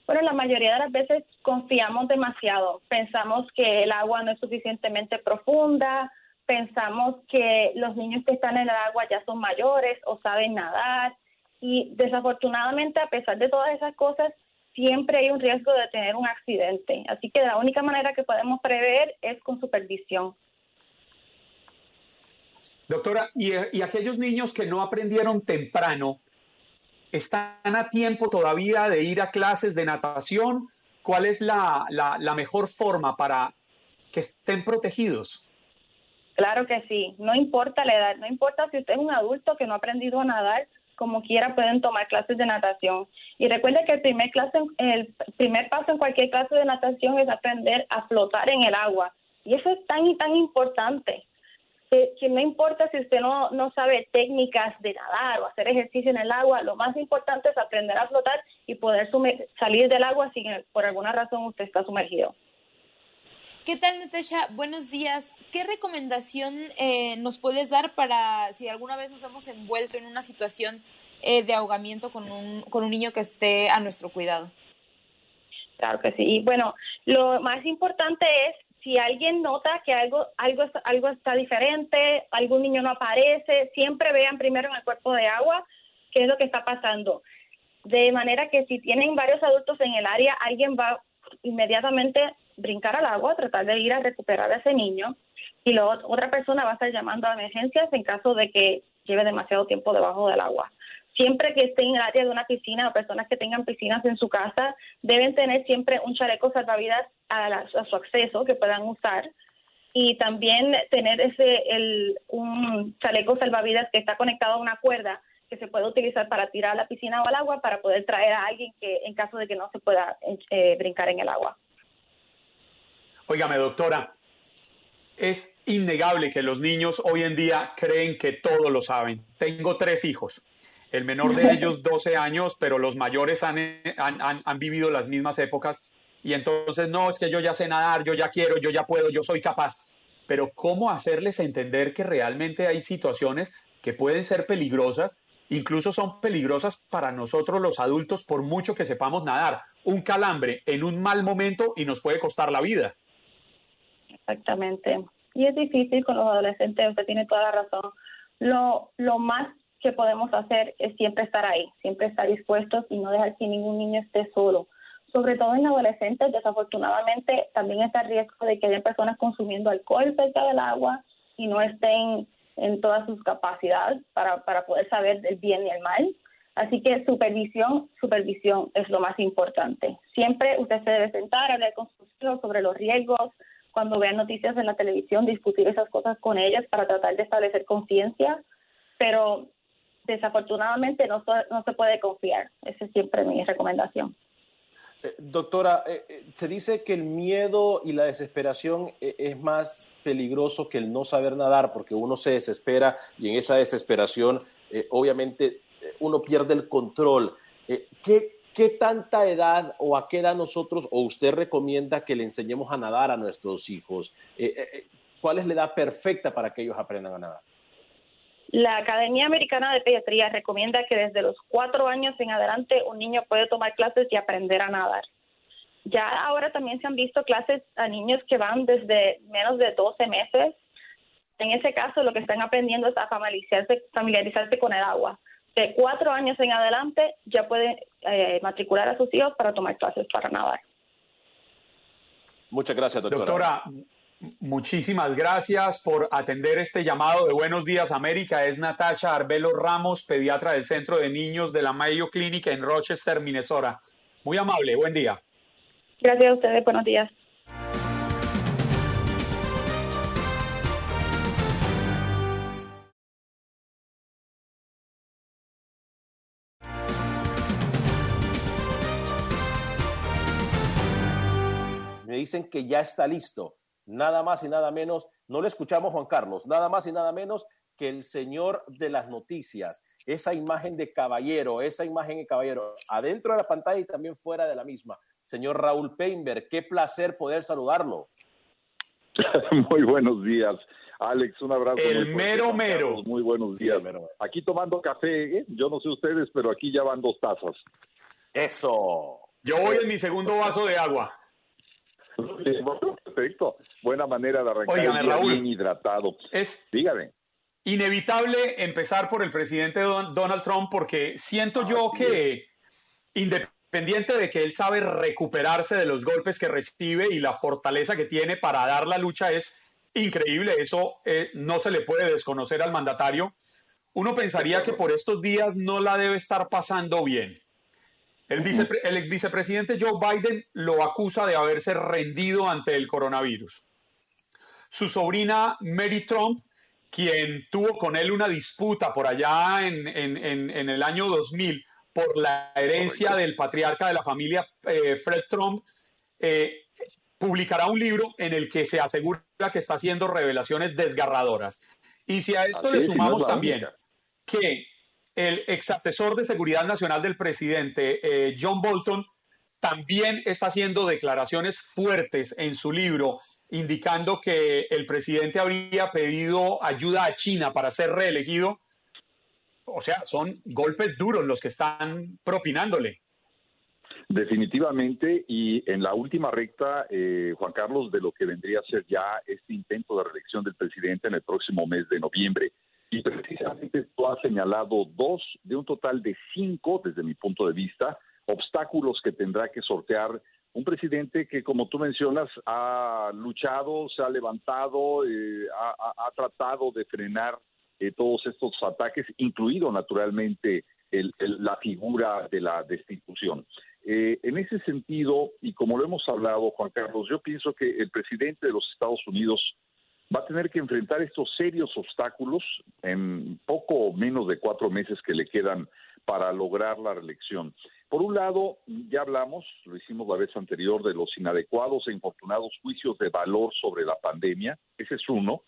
Bueno, la mayoría de las veces confiamos demasiado. Pensamos que el agua no es suficientemente profunda, pensamos que los niños que están en el agua ya son mayores o saben nadar y desafortunadamente a pesar de todas esas cosas siempre hay un riesgo de tener un accidente. Así que la única manera que podemos prever es con supervisión. Doctora, ¿y, aquellos niños que no aprendieron temprano, están a tiempo todavía de ir a clases de natación? ¿Cuál es la, la, la mejor forma para que estén protegidos? Claro que sí, no importa la edad, no importa si usted es un adulto que no ha aprendido a nadar, como quiera pueden tomar clases de natación. Y recuerde que el primer, clase, el primer paso en cualquier clase de natación es aprender a flotar en el agua. Y eso es tan y tan importante. Que, que no importa si usted no, no sabe técnicas de nadar o hacer ejercicio en el agua, lo más importante es aprender a flotar y poder salir del agua si por alguna razón usted está sumergido. ¿Qué tal, Natasha? Buenos días. ¿Qué recomendación eh, nos puedes dar para si alguna vez nos hemos envuelto en una situación eh, de ahogamiento con un, con un niño que esté a nuestro cuidado? Claro que sí. Y bueno, lo más importante es si alguien nota que algo, algo, algo está diferente, algún niño no aparece, siempre vean primero en el cuerpo de agua qué es lo que está pasando. De manera que si tienen varios adultos en el área, alguien va inmediatamente brincar al agua, tratar de ir a recuperar a ese niño y luego otra persona va a estar llamando a emergencias en caso de que lleve demasiado tiempo debajo del agua. Siempre que estén en el área de una piscina o personas que tengan piscinas en su casa deben tener siempre un chaleco salvavidas a, su acceso que puedan usar y también tener ese el, un chaleco salvavidas que está conectado a una cuerda que se puede utilizar para tirar a la piscina o al agua para poder traer a alguien que en caso de que no se pueda eh, brincar en el agua. Óigame, doctora, es innegable que los niños hoy en día creen que todo lo saben. Tengo tres hijos. El menor de ellos 12 años, pero los mayores han, han, han, vivido las mismas épocas. Y entonces, no, es que yo ya sé nadar, yo ya quiero, yo ya puedo, yo soy capaz. Pero ¿cómo hacerles entender que realmente hay situaciones que pueden ser peligrosas incluso son peligrosas para nosotros los adultos por mucho que sepamos nadar. Un calambre en un mal momento y nos puede costar la vida. Exactamente. Y es difícil con los adolescentes, usted tiene toda la razón. Lo, lo más que podemos hacer es siempre estar ahí, siempre estar dispuestos y no dejar que ningún niño esté solo. Sobre todo en adolescentes, desafortunadamente, también está el riesgo de que haya personas consumiendo alcohol cerca del agua y no estén en todas sus capacidades para, para poder saber del bien y el mal. Así que supervisión, supervisión es lo más importante. Siempre usted se debe sentar, hablar con sus hijos sobre los riesgos, cuando vean noticias en la televisión, discutir esas cosas con ellas para tratar de establecer conciencia, pero desafortunadamente no, no se puede confiar. Esa es siempre mi recomendación. Eh, doctora, eh, eh, se dice que el miedo y la desesperación es más peligroso que el no saber nadar, porque uno se desespera y en esa desesperación, obviamente, uno pierde el control. ¿qué, ¿Qué tanta edad o a qué edad nosotros o usted recomienda que le enseñemos a nadar a nuestros hijos? ¿Cuál es la edad perfecta para que ellos aprendan a nadar? La Academia Americana de Pediatría recomienda que desde los cuatro años en adelante un niño puede tomar clases y aprender a nadar. Ya ahora también se han visto clases a niños que van desde menos de 12 meses. En ese caso, lo que están aprendiendo es a familiarizarse, familiarizarse con el agua. De cuatro años en adelante ya pueden eh, matricular a sus hijos para tomar clases para nadar. Muchas gracias, doctora. Doctora, Muchísimas gracias por atender este llamado de Buenos Días América. Es Natasha Arbelo Ramos, pediatra del Centro de Niños de la Mayo Clinic en Rochester, Minnesota. Muy amable, buen día. Gracias a ustedes, buenos días. Me dicen que ya está listo nada más y nada menos, no le escuchamos Juan Carlos, nada más y nada menos que el señor de las noticias, esa imagen de caballero, esa imagen de caballero, adentro de la pantalla y también fuera de la misma. Señor Raúl Peinberg, qué placer poder saludarlo. [LAUGHS] muy buenos días. Alex, un abrazo. El mero mero. muy buenos días. Aquí tomando café, ¿eh? yo no sé ustedes, pero aquí ya van dos tazas. Eso. Yo voy en mi segundo vaso de agua. Perfecto. Buena manera de arrancar Óigame, el día Raúl. bien hidratado. Es Dígame. inevitable empezar por el presidente Don- Donald Trump porque siento yo que independiente de que él sabe recuperarse de los golpes que recibe y la fortaleza que tiene para dar la lucha es increíble, eso eh, no se le puede desconocer al mandatario. Uno pensaría que por estos días no la debe estar pasando bien. El, ex vicepresidente Joe Biden lo acusa de haberse rendido ante el coronavirus. Su sobrina Mary Trump, quien tuvo con él una disputa por allá en, en- en- en el año 2000 por la herencia del patriarca de la familia eh, Fred Trump, eh, publicará un libro en el que se asegura que está haciendo revelaciones desgarradoras. Y si a esto le no es sumamos también que el ex asesor de seguridad nacional del presidente, eh, John Bolton, también está haciendo declaraciones fuertes en su libro, indicando que el presidente habría pedido ayuda a China para ser reelegido. O sea, son golpes duros los que están propinándole. Definitivamente, y en la última recta, eh, Juan Carlos, de lo que vendría a ser ya este intento de reelección del presidente en el próximo mes de noviembre. Y precisamente tú has señalado dos de un total de cinco, desde mi punto de vista, obstáculos que tendrá que sortear un presidente que, como tú mencionas, ha luchado, se ha levantado, eh, ha, tratado de frenar eh, todos estos ataques, incluido naturalmente la figura de la destitución. Eh, en ese sentido, y como lo hemos hablado, Juan Carlos, yo pienso que el presidente de los Estados Unidos va a tener que enfrentar estos serios obstáculos en poco menos de cuatro meses que le quedan para lograr la reelección. Por un lado, ya hablamos, lo hicimos la vez anterior, de los inadecuados e infortunados juicios de valor sobre la pandemia, ese es uno.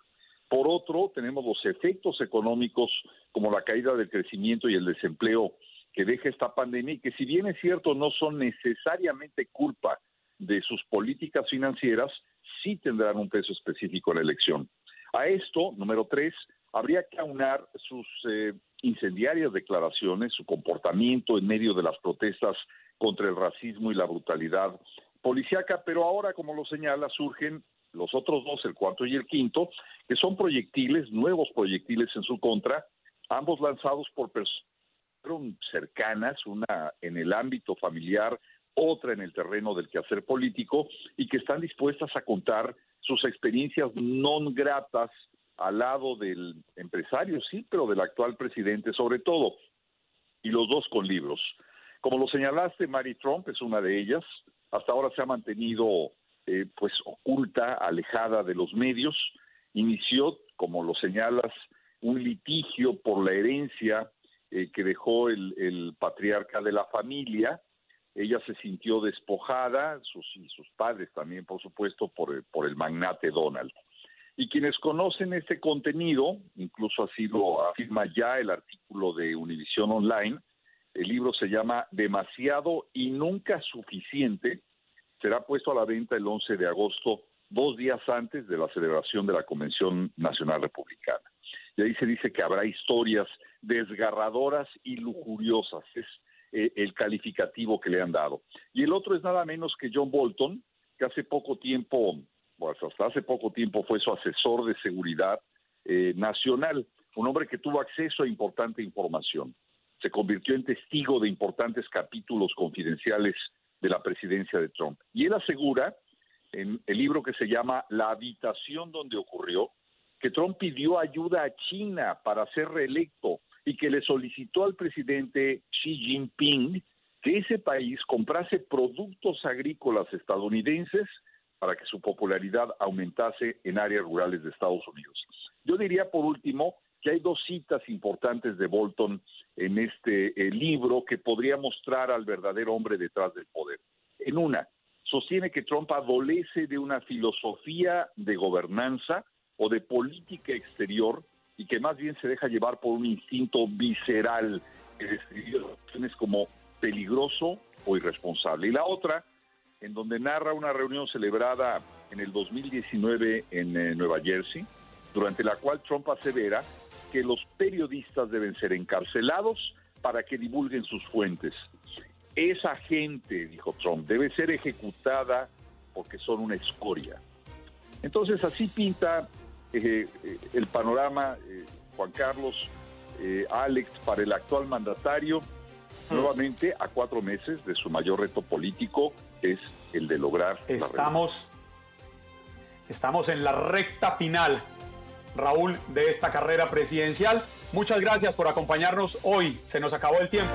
Por otro, tenemos los efectos económicos como la caída del crecimiento y el desempleo que deja esta pandemia y que si bien es cierto no son necesariamente culpa de sus políticas financieras, sí tendrán un peso específico en la elección. A esto, número tres, habría que aunar sus eh, incendiarias declaraciones, su comportamiento en medio de las protestas contra el racismo y la brutalidad policíaca, pero ahora, como lo señala, surgen los otros dos, el cuarto y el quinto, que son proyectiles, nuevos proyectiles en su contra, ambos lanzados por personas cercanas, una en el ámbito familiar, otra en el terreno del quehacer político, y que están dispuestas a contar sus experiencias non gratas al lado del empresario, sí, pero del actual presidente sobre todo, y los dos con libros. Como lo señalaste, Mary Trump es una de ellas, hasta ahora se ha mantenido eh, pues oculta, alejada de los medios, inició, como lo señalas, un litigio por la herencia eh, que dejó el, el patriarca de la familia. Ella se sintió despojada, sus, y sus padres también, por supuesto, por por el magnate Donald. Y quienes conocen este contenido, incluso así lo afirma ya el artículo de Univision Online, el libro se llama Demasiado y Nunca Suficiente, será puesto a la venta el 11 de agosto, dos días antes de la celebración de la Convención Nacional Republicana. Y ahí se dice que habrá historias desgarradoras y lujuriosas, eh, el calificativo que le han dado. Y el otro es nada menos que John Bolton, que hace poco tiempo, pues hasta hace poco tiempo fue su asesor de seguridad eh, nacional, un hombre que tuvo acceso a importante información. Se convirtió en testigo de importantes capítulos confidenciales de la presidencia de Trump. Y él asegura, en el libro que se llama La habitación donde ocurrió, que Trump pidió ayuda a China para ser reelecto y que le solicitó al presidente Xi Jinping que ese país comprase productos agrícolas estadounidenses para que su popularidad aumentase en áreas rurales de Estados Unidos. Yo diría, por último, que hay dos citas importantes de Bolton en este eh, libro que podría mostrar al verdadero hombre detrás del poder. En una, sostiene que Trump adolece de una filosofía de gobernanza o de política exterior y que más bien se deja llevar por un instinto visceral que opciones como peligroso o irresponsable. Y la otra, en donde narra una reunión celebrada en el 2019 en eh, Nueva Jersey, durante la cual Trump asevera que los periodistas deben ser encarcelados para que divulguen sus fuentes. esa gente, dijo Trump, debe ser ejecutada porque son una escoria. Entonces así pinta eh, eh, el panorama, eh, Juan Carlos, Alex, para el actual mandatario, hmm. nuevamente a cuatro meses de su mayor reto político, es el de lograr. Estamos, estamos en la recta final, Raúl, de esta carrera presidencial. Muchas gracias por acompañarnos hoy. Se nos acabó el tiempo.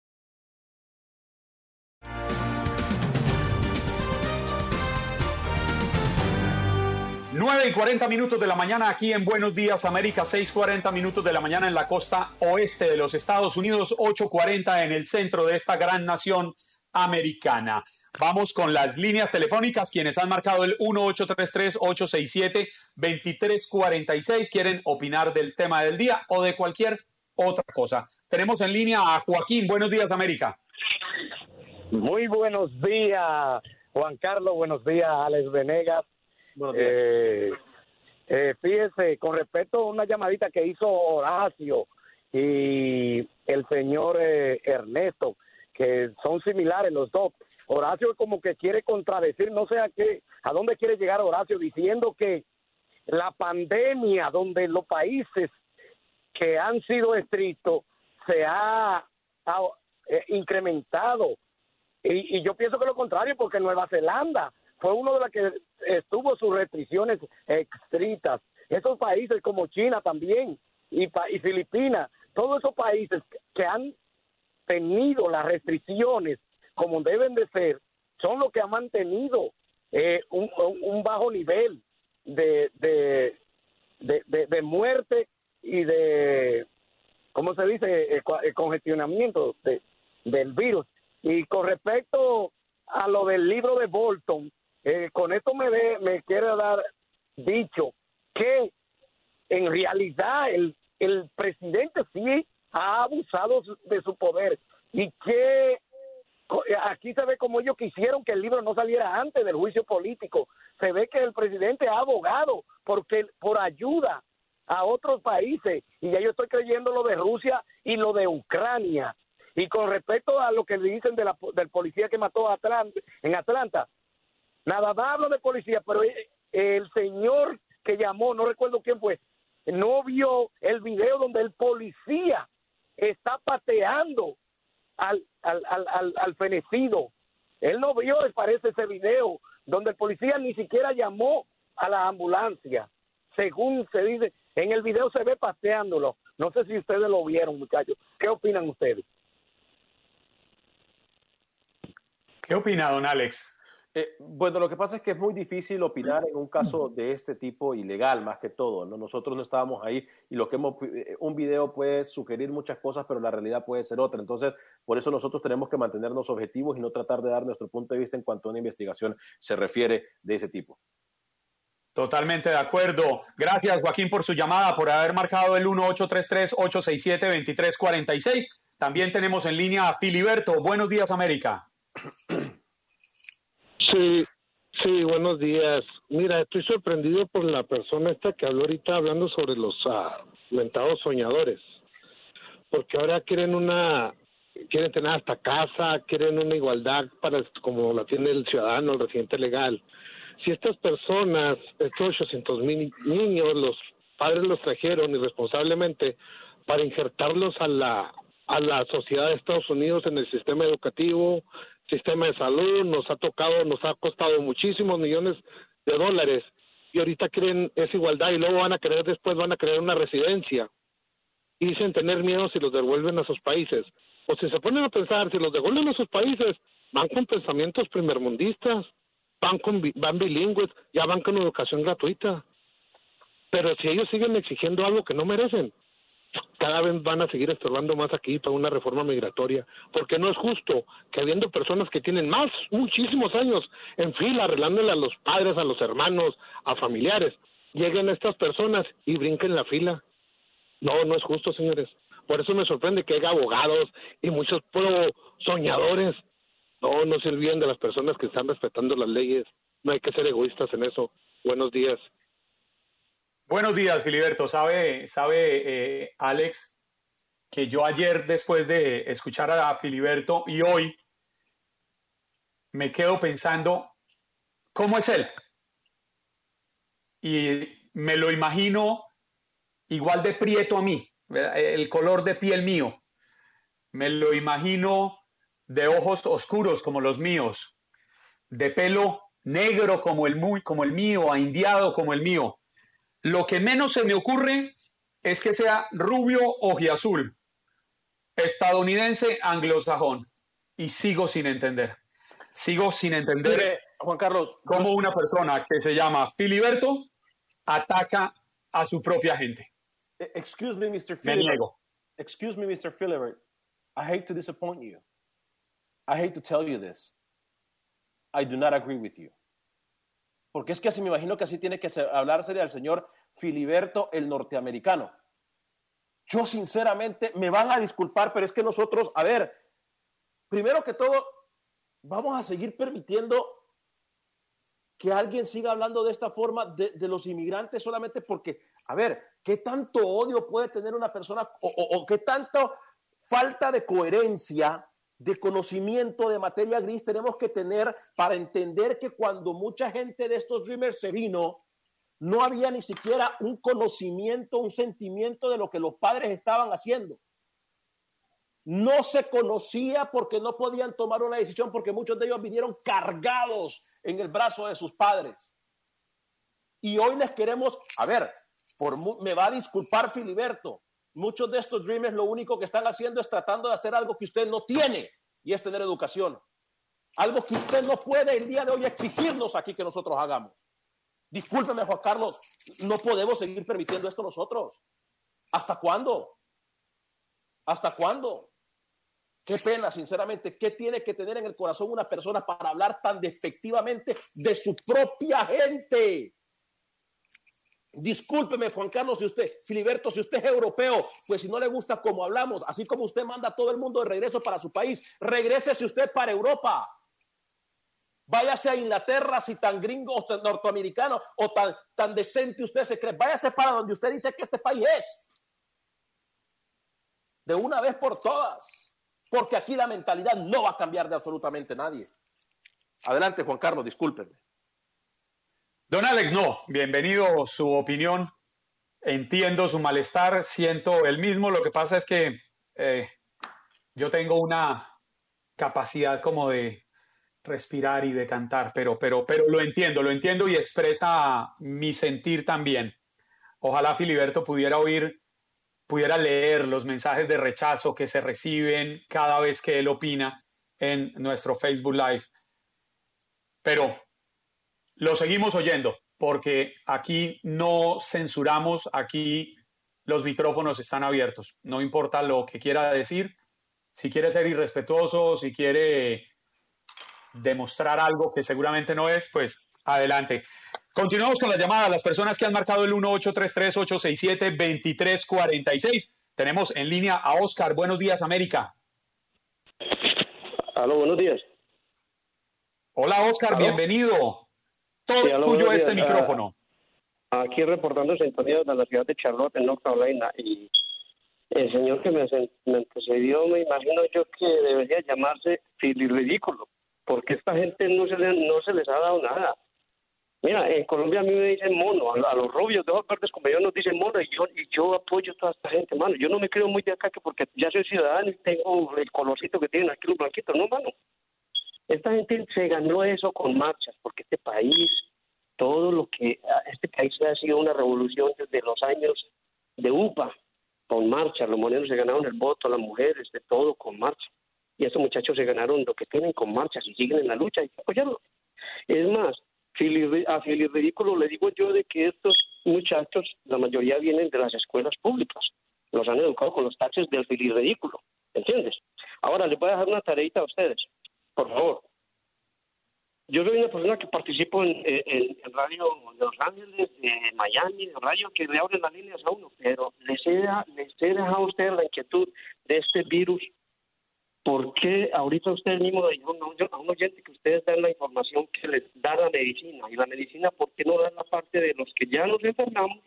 9 y 40 minutos de la mañana aquí en Buenos Días América, 6:40 minutos de la mañana en la costa oeste de los Estados Unidos, 8:40 en el centro de esta gran nación americana. Vamos con las líneas telefónicas, quienes han marcado el 1833-867-2346, quieren opinar del tema del día o de cualquier otra cosa. Tenemos en línea a Joaquín. Buenos días, América. Muy buenos días, Juan Carlos. Buenos días, Alex Venegas. Eh, eh, fíjese, con respecto a una llamadita que hizo Horacio y el señor eh, Ernesto, que son similares los dos. Horacio como que quiere contradecir, no sé a qué, a dónde quiere llegar Horacio diciendo que la pandemia donde los países que han sido estrictos se ha, eh, incrementado. Y, y, yo pienso que lo contrario, porque Nueva Zelanda fue uno de los que estuvo sus restricciones estrictas. Esos países como China también y, y Filipinas, todos esos países que han tenido las restricciones como deben de ser, son los que han mantenido eh, un, bajo nivel de, de, de, muerte y de, ¿cómo se dice?, eh, eh, congestionamiento del virus. Y con respecto a lo del libro de Bolton, eh, con esto me, me quiere dar dicho que en realidad el, el presidente sí ha abusado de su poder y que aquí se ve como ellos quisieron que el libro no saliera antes del juicio político. Se ve que el presidente ha abogado porque por ayuda a otros países y ya yo estoy creyendo lo de Rusia y lo de Ucrania. Y con respecto a lo que dicen de la, del policía que mató a Atlanta, en Atlanta, Nada más hablo de policía, pero el señor que llamó, no recuerdo quién fue, no vio el video donde el policía está pateando al, al, al, al, fenecido. Él no vio, parece, ese video donde el policía ni siquiera llamó a la ambulancia. Según se dice, en el video se ve pateándolo. No sé si ustedes lo vieron, muchachos. ¿Qué opinan ustedes? ¿Qué opina don Alex? Eh, bueno, lo que pasa es que es muy difícil opinar en un caso de este tipo ilegal, más que todo. ¿no? Nosotros no estábamos ahí y lo que hemos, eh, un video puede sugerir muchas cosas, pero la realidad puede ser otra. Entonces, por eso nosotros tenemos que mantenernos objetivos y no tratar de dar nuestro punto de vista en cuanto a una investigación se refiere de ese tipo. Totalmente de acuerdo. Gracias, Joaquín, por su llamada, por haber marcado el 1833-867-2346. También tenemos en línea a Filiberto. Buenos días, América. [CLEARS THROAT] Sí, sí, buenos días. Mira, estoy sorprendido por la persona esta que habló ahorita hablando sobre los uh, mentados soñadores. Porque ahora quieren una, quieren tener hasta casa, quieren una igualdad para como la tiene el ciudadano, el residente legal. Si estas personas, estos 800 mil niños, los padres los trajeron irresponsablemente para injertarlos a la a la sociedad de Estados Unidos en el sistema educativo, sistema de salud, nos ha tocado, nos ha costado muchísimos millones de dólares y ahorita creen esa igualdad y luego van a querer después van a crear una residencia y dicen tener miedo si los devuelven a sus países. O si se ponen a pensar, si los devuelven a sus países, van con pensamientos primermundistas, van, con, van bilingües, ya van con educación gratuita. Pero si ellos siguen exigiendo algo que no merecen, cada vez van a seguir estorbando más aquí para una reforma migratoria, porque no es justo que habiendo personas que tienen más, muchísimos años en fila, arreglándole a los padres, a los hermanos, a familiares, lleguen estas personas y brinquen la fila. No, no es justo, señores. Por eso me sorprende que haya abogados y muchos pro soñadores. No, no se olviden de las personas que están respetando las leyes. No hay que ser egoístas en eso. Buenos días. Buenos días, Filiberto. Sabe, sabe eh, Alex, que yo ayer, después de escuchar a Filiberto y hoy, me quedo pensando, ¿cómo es él? Y me lo imagino igual de prieto a mí, el color de piel mío. Me lo imagino de ojos oscuros como los míos, de pelo negro como el, muy, como el mío, indiado como el mío lo que menos se me ocurre es que sea rubio ojiazul, estadounidense anglosajón. Y sigo sin entender. Sigo sin entender Juan Carlos, cómo una persona que se llama Filiberto ataca a su propia gente. E, excuse me, Mr. Filibert. Excuse me, Mr. Filibert. I hate to disappoint you. I hate to tell you this. I do not agree with you. Porque es que así me imagino que así tiene que hablarse al señor Filiberto el norteamericano. Yo sinceramente me van a disculpar, pero es que nosotros, a ver, primero que todo, vamos a seguir permitiendo que alguien siga hablando de esta forma de, los inmigrantes solamente porque, a ver, ¿qué tanto odio puede tener una persona o, o qué tanto falta de coherencia de conocimiento de materia gris tenemos que tener para entender que cuando mucha gente de estos dreamers se vino, no había ni siquiera un conocimiento, un sentimiento de lo que los padres estaban haciendo. No se conocía porque no podían tomar una decisión porque muchos de ellos vinieron cargados en el brazo de sus padres. Y hoy les queremos, a ver, por, me va a disculpar Filiberto, Muchos de estos dreamers lo único que están haciendo es tratando de hacer algo que usted no tiene y es tener educación. Algo que usted no puede el día de hoy exigirnos aquí que nosotros hagamos. Discúlpeme, Juan Carlos, no podemos seguir permitiendo esto nosotros. ¿Hasta cuándo? ¿Hasta cuándo? Qué pena, sinceramente, ¿qué tiene que tener en el corazón una persona para hablar tan despectivamente de su propia gente? Discúlpeme, Juan Carlos, si usted, Filiberto, si usted es europeo, pues si no le gusta como hablamos, así como usted manda a todo el mundo de regreso para su país, regrésese usted para Europa. Váyase a Inglaterra si tan gringo o norteamericano o tan, tan decente usted se cree. Váyase para donde usted dice que este país es. De una vez por todas. Porque aquí la mentalidad no va a cambiar de absolutamente nadie. Adelante, Juan Carlos, discúlpeme. Don Alex, no, bienvenido su opinión. Entiendo su malestar, siento el mismo. Lo que pasa es que eh, yo tengo una capacidad como de respirar y de cantar, pero, pero, pero lo entiendo, lo entiendo y expresa mi sentir también. Ojalá Filiberto pudiera oír, pudiera leer los mensajes de rechazo que se reciben cada vez que él opina en nuestro Facebook Live. Pero lo seguimos oyendo porque aquí no censuramos, aquí los micrófonos están abiertos. No importa lo que quiera decir, si quiere ser irrespetuoso, si quiere demostrar algo que seguramente no es, pues adelante. Continuamos con las llamadas. Las personas que han marcado el 1-833-867-2346. Tenemos en línea a Oscar. Buenos días, América. Aló, buenos días. Hola, Oscar, bienvenido. Todo suyo este micrófono. aquí reportando sintonía de la ciudad de Charlotte, en North Carolina, y el señor que me, antecedió, me imagino yo que debería llamarse ridículo, porque esta gente no se, no se les ha dado nada. Mira, en Colombia a mí me dicen mono, a, los rubios de otras partes como yo nos dicen mono, y yo, y yo apoyo a toda esta gente, mano. Yo no me creo muy de acá que porque ya soy ciudadano y tengo el colorcito que tienen aquí los blanquitos, no, mano. Esta gente se ganó eso con marchas, porque este país, todo lo que este país ha sido una revolución desde los años de UPA, con marchas, los morenos se ganaron el voto, las mujeres, de todo con marcha. Y estos muchachos se ganaron lo que tienen con marchas y siguen en la lucha, y que apoyarlo. Es más, a Feliz Ridículo le digo yo de que estos muchachos, la mayoría vienen de las escuelas públicas. Los han educado con los taxes del Feliz Ridículo. ¿Entiendes? Ahora les voy a dejar una tareita a ustedes. Por favor. Yo soy una persona que participo en, en, radio de Los Ángeles, de Miami, en radio que le abren las líneas a uno, pero les he, les he dejado a ustedes la inquietud de este virus ¿por qué ahorita ustedes mismos dijeron a un oyente que ustedes dan la información que les da la medicina? Y la medicina, ¿por qué no dan la parte de los que ya nos enfermamos?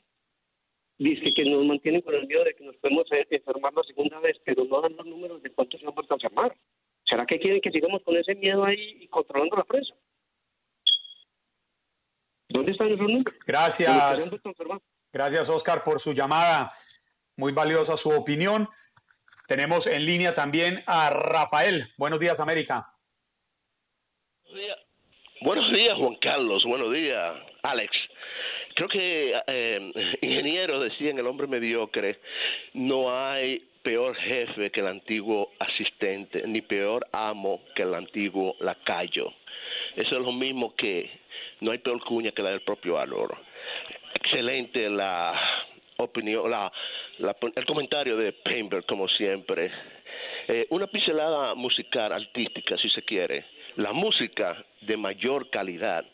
Dice que nos mantienen con el miedo de que nos podemos enfermar la segunda vez, pero no dan los números de cuántos se han vuelto a enfermar. ¿Será que quieren que sigamos con ese miedo ahí y controlando la prensa? ¿Dónde están esos números? Gracias. Gracias, Oscar, por su llamada. Muy valiosa su opinión. Tenemos en línea también a Rafael. Buenos días, América. Buenos días, Juan Carlos. Buenos días, Alex. Creo que eh, ingeniero decía en el hombre mediocre, no hay peor jefe que el antiguo asistente, ni peor amo que el antiguo lacayo. Eso es lo mismo que no hay peor cuña que la del propio Álvaro. Excelente la opinión, la el comentario de Painberg, como siempre. Eh, una pincelada musical, artística, si se quiere. La música de mayor calidad,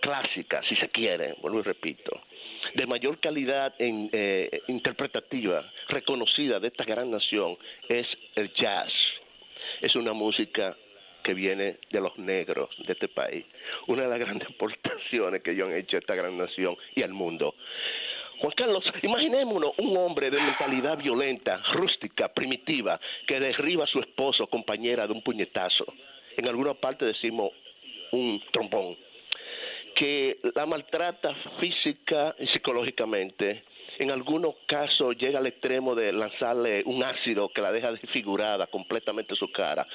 clásica, si se quiere, vuelvo y repito, de mayor calidad en, eh, interpretativa, reconocida de esta gran nación, es el jazz. Es una música que viene de los negros de este país. Una de las grandes [LAUGHS] aportaciones que ellos han hecho a esta gran nación y al mundo. Juan Carlos, imaginémonos un hombre de mentalidad violenta, rústica, primitiva, que derriba a su esposo, compañera, de un puñetazo. En alguna parte decimos un trombón. Que la maltrata física y psicológicamente. En algunos casos llega al extremo de lanzarle un ácido que la deja desfigurada completamente su cara,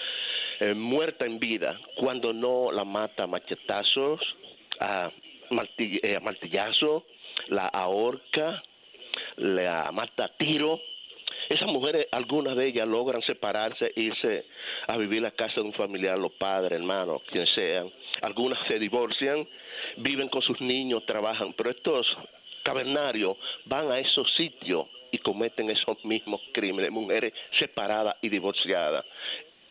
eh, muerta en vida, cuando no la mata a machetazos, a, eh, a martillazos la ahorca, la mata a tiro. Esas mujeres, algunas de ellas logran separarse, irse a vivir la casa de un familiar, los padres, hermanos, quien sean. Algunas se divorcian, viven con sus niños, trabajan, pero estos cavernarios van a esos sitios y cometen esos mismos crímenes, mujeres separadas y divorciadas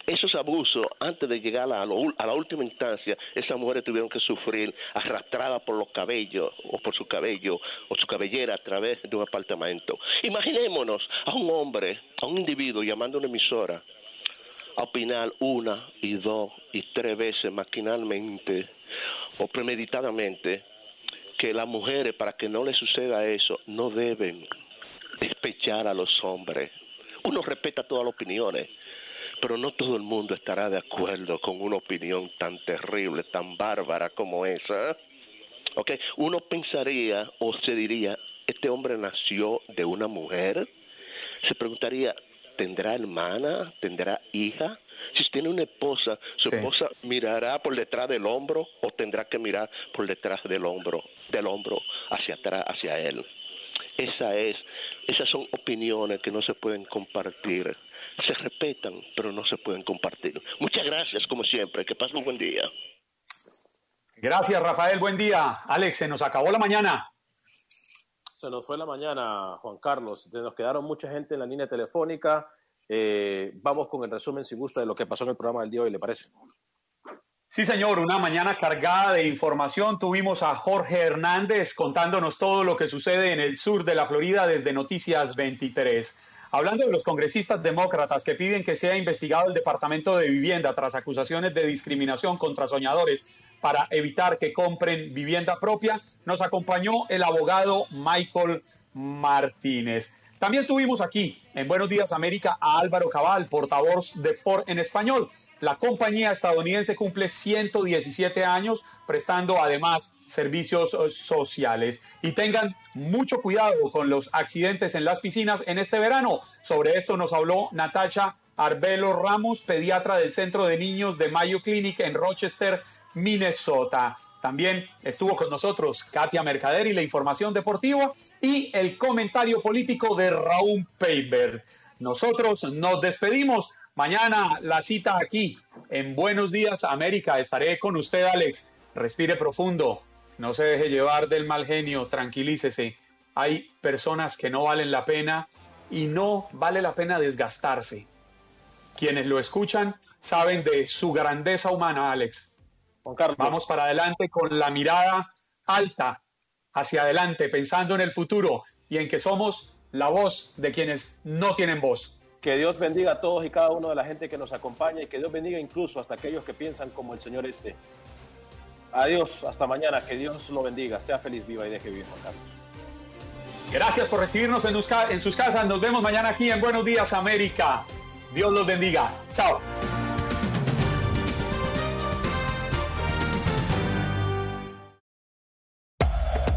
esos abusos, antes de llegar a, la última instancia, esas mujeres tuvieron que sufrir arrastradas por los cabellos o por su cabello o su cabellera a través de un apartamento. Imaginémonos a un hombre, a un individuo llamando a una emisora a opinar una y dos y tres veces maquinalmente o premeditadamente que las mujeres, para que no les suceda eso, no deben despechar a los hombres. Uno respeta todas las opiniones, pero no todo el mundo estará de acuerdo con una opinión tan terrible, tan bárbara como esa. Okay, uno pensaría o se diría, este hombre nació de una mujer. Se preguntaría, ¿tendrá hermana? ¿Tendrá hija? Si tiene una esposa, ¿su esposa mirará por detrás del hombro o tendrá que mirar por detrás del hombro, del hombro hacia atrás, hacia él? Esa es, esas son opiniones que no se pueden compartir se respetan, pero no se pueden compartir. Muchas gracias, como siempre. Que pasen un buen día. Gracias, Rafael. Buen día. Alex, se nos acabó la mañana. Se nos fue la mañana, Juan Carlos. Nos quedaron mucha gente en la línea telefónica. Eh, vamos con el resumen, si gusta, de lo que pasó en el programa del día de hoy, ¿le parece? Sí, señor, una mañana cargada de información. Tuvimos a Jorge Hernández contándonos todo lo que sucede en el sur de la Florida desde Noticias 23. Hablando de los congresistas demócratas que piden que sea investigado el Departamento de Vivienda tras acusaciones de discriminación contra soñadores para evitar que compren vivienda propia, nos acompañó el abogado Michael Martínez. También tuvimos aquí en Buenos Días América a Álvaro Cabal, portavoz de Ford en español. La compañía estadounidense cumple 117 años prestando además servicios eh, sociales. Y tengan mucho cuidado con los accidentes en las piscinas en este verano. Sobre esto nos habló Natasha Arbelo Ramos, pediatra del Centro de Niños de Mayo Clinic en Rochester, Minnesota. También estuvo con nosotros Katia Mercader y la información deportiva y el comentario político de Raúl Paper. Nosotros nos despedimos. Mañana la cita aquí en Buenos Días América. Estaré con usted, Alex. Respire profundo. no se deje llevar del mal genio, tranquilícese. Hay personas que no valen la pena y no vale la pena desgastarse. Quienes lo escuchan saben de su grandeza humana, Alex. Juan Carlos. Vamos para adelante con la mirada alta hacia adelante, pensando en el futuro y en que somos la voz de quienes no tienen voz. Que Dios bendiga a todos y cada uno de la gente que nos acompaña y que Dios bendiga incluso hasta aquellos que piensan como el Señor este. Adiós, hasta mañana, que Dios lo bendiga, sea feliz, viva y deje vivir, Juan Carlos. Gracias por recibirnos en, en sus casas. Nos vemos mañana aquí en Buenos Días América. Dios los bendiga. Chao.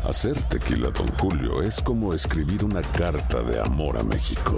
Hacer tequila, don Julio, es como escribir una carta de amor a México.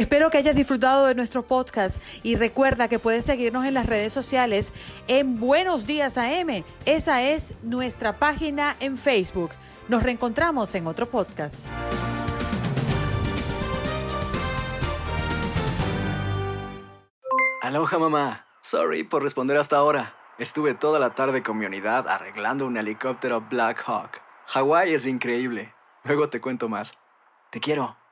Espero que hayas disfrutado de nuestro podcast y recuerda que puedes seguirnos en las redes sociales en Buenos Días AM. Esa es nuestra página en Facebook. Nos reencontramos en otro podcast. Aloha mamá. Sorry por responder hasta ahora. Estuve toda la tarde con mi unidad arreglando un helicóptero Black Hawk. Hawái es increíble. Luego te cuento más. Te quiero.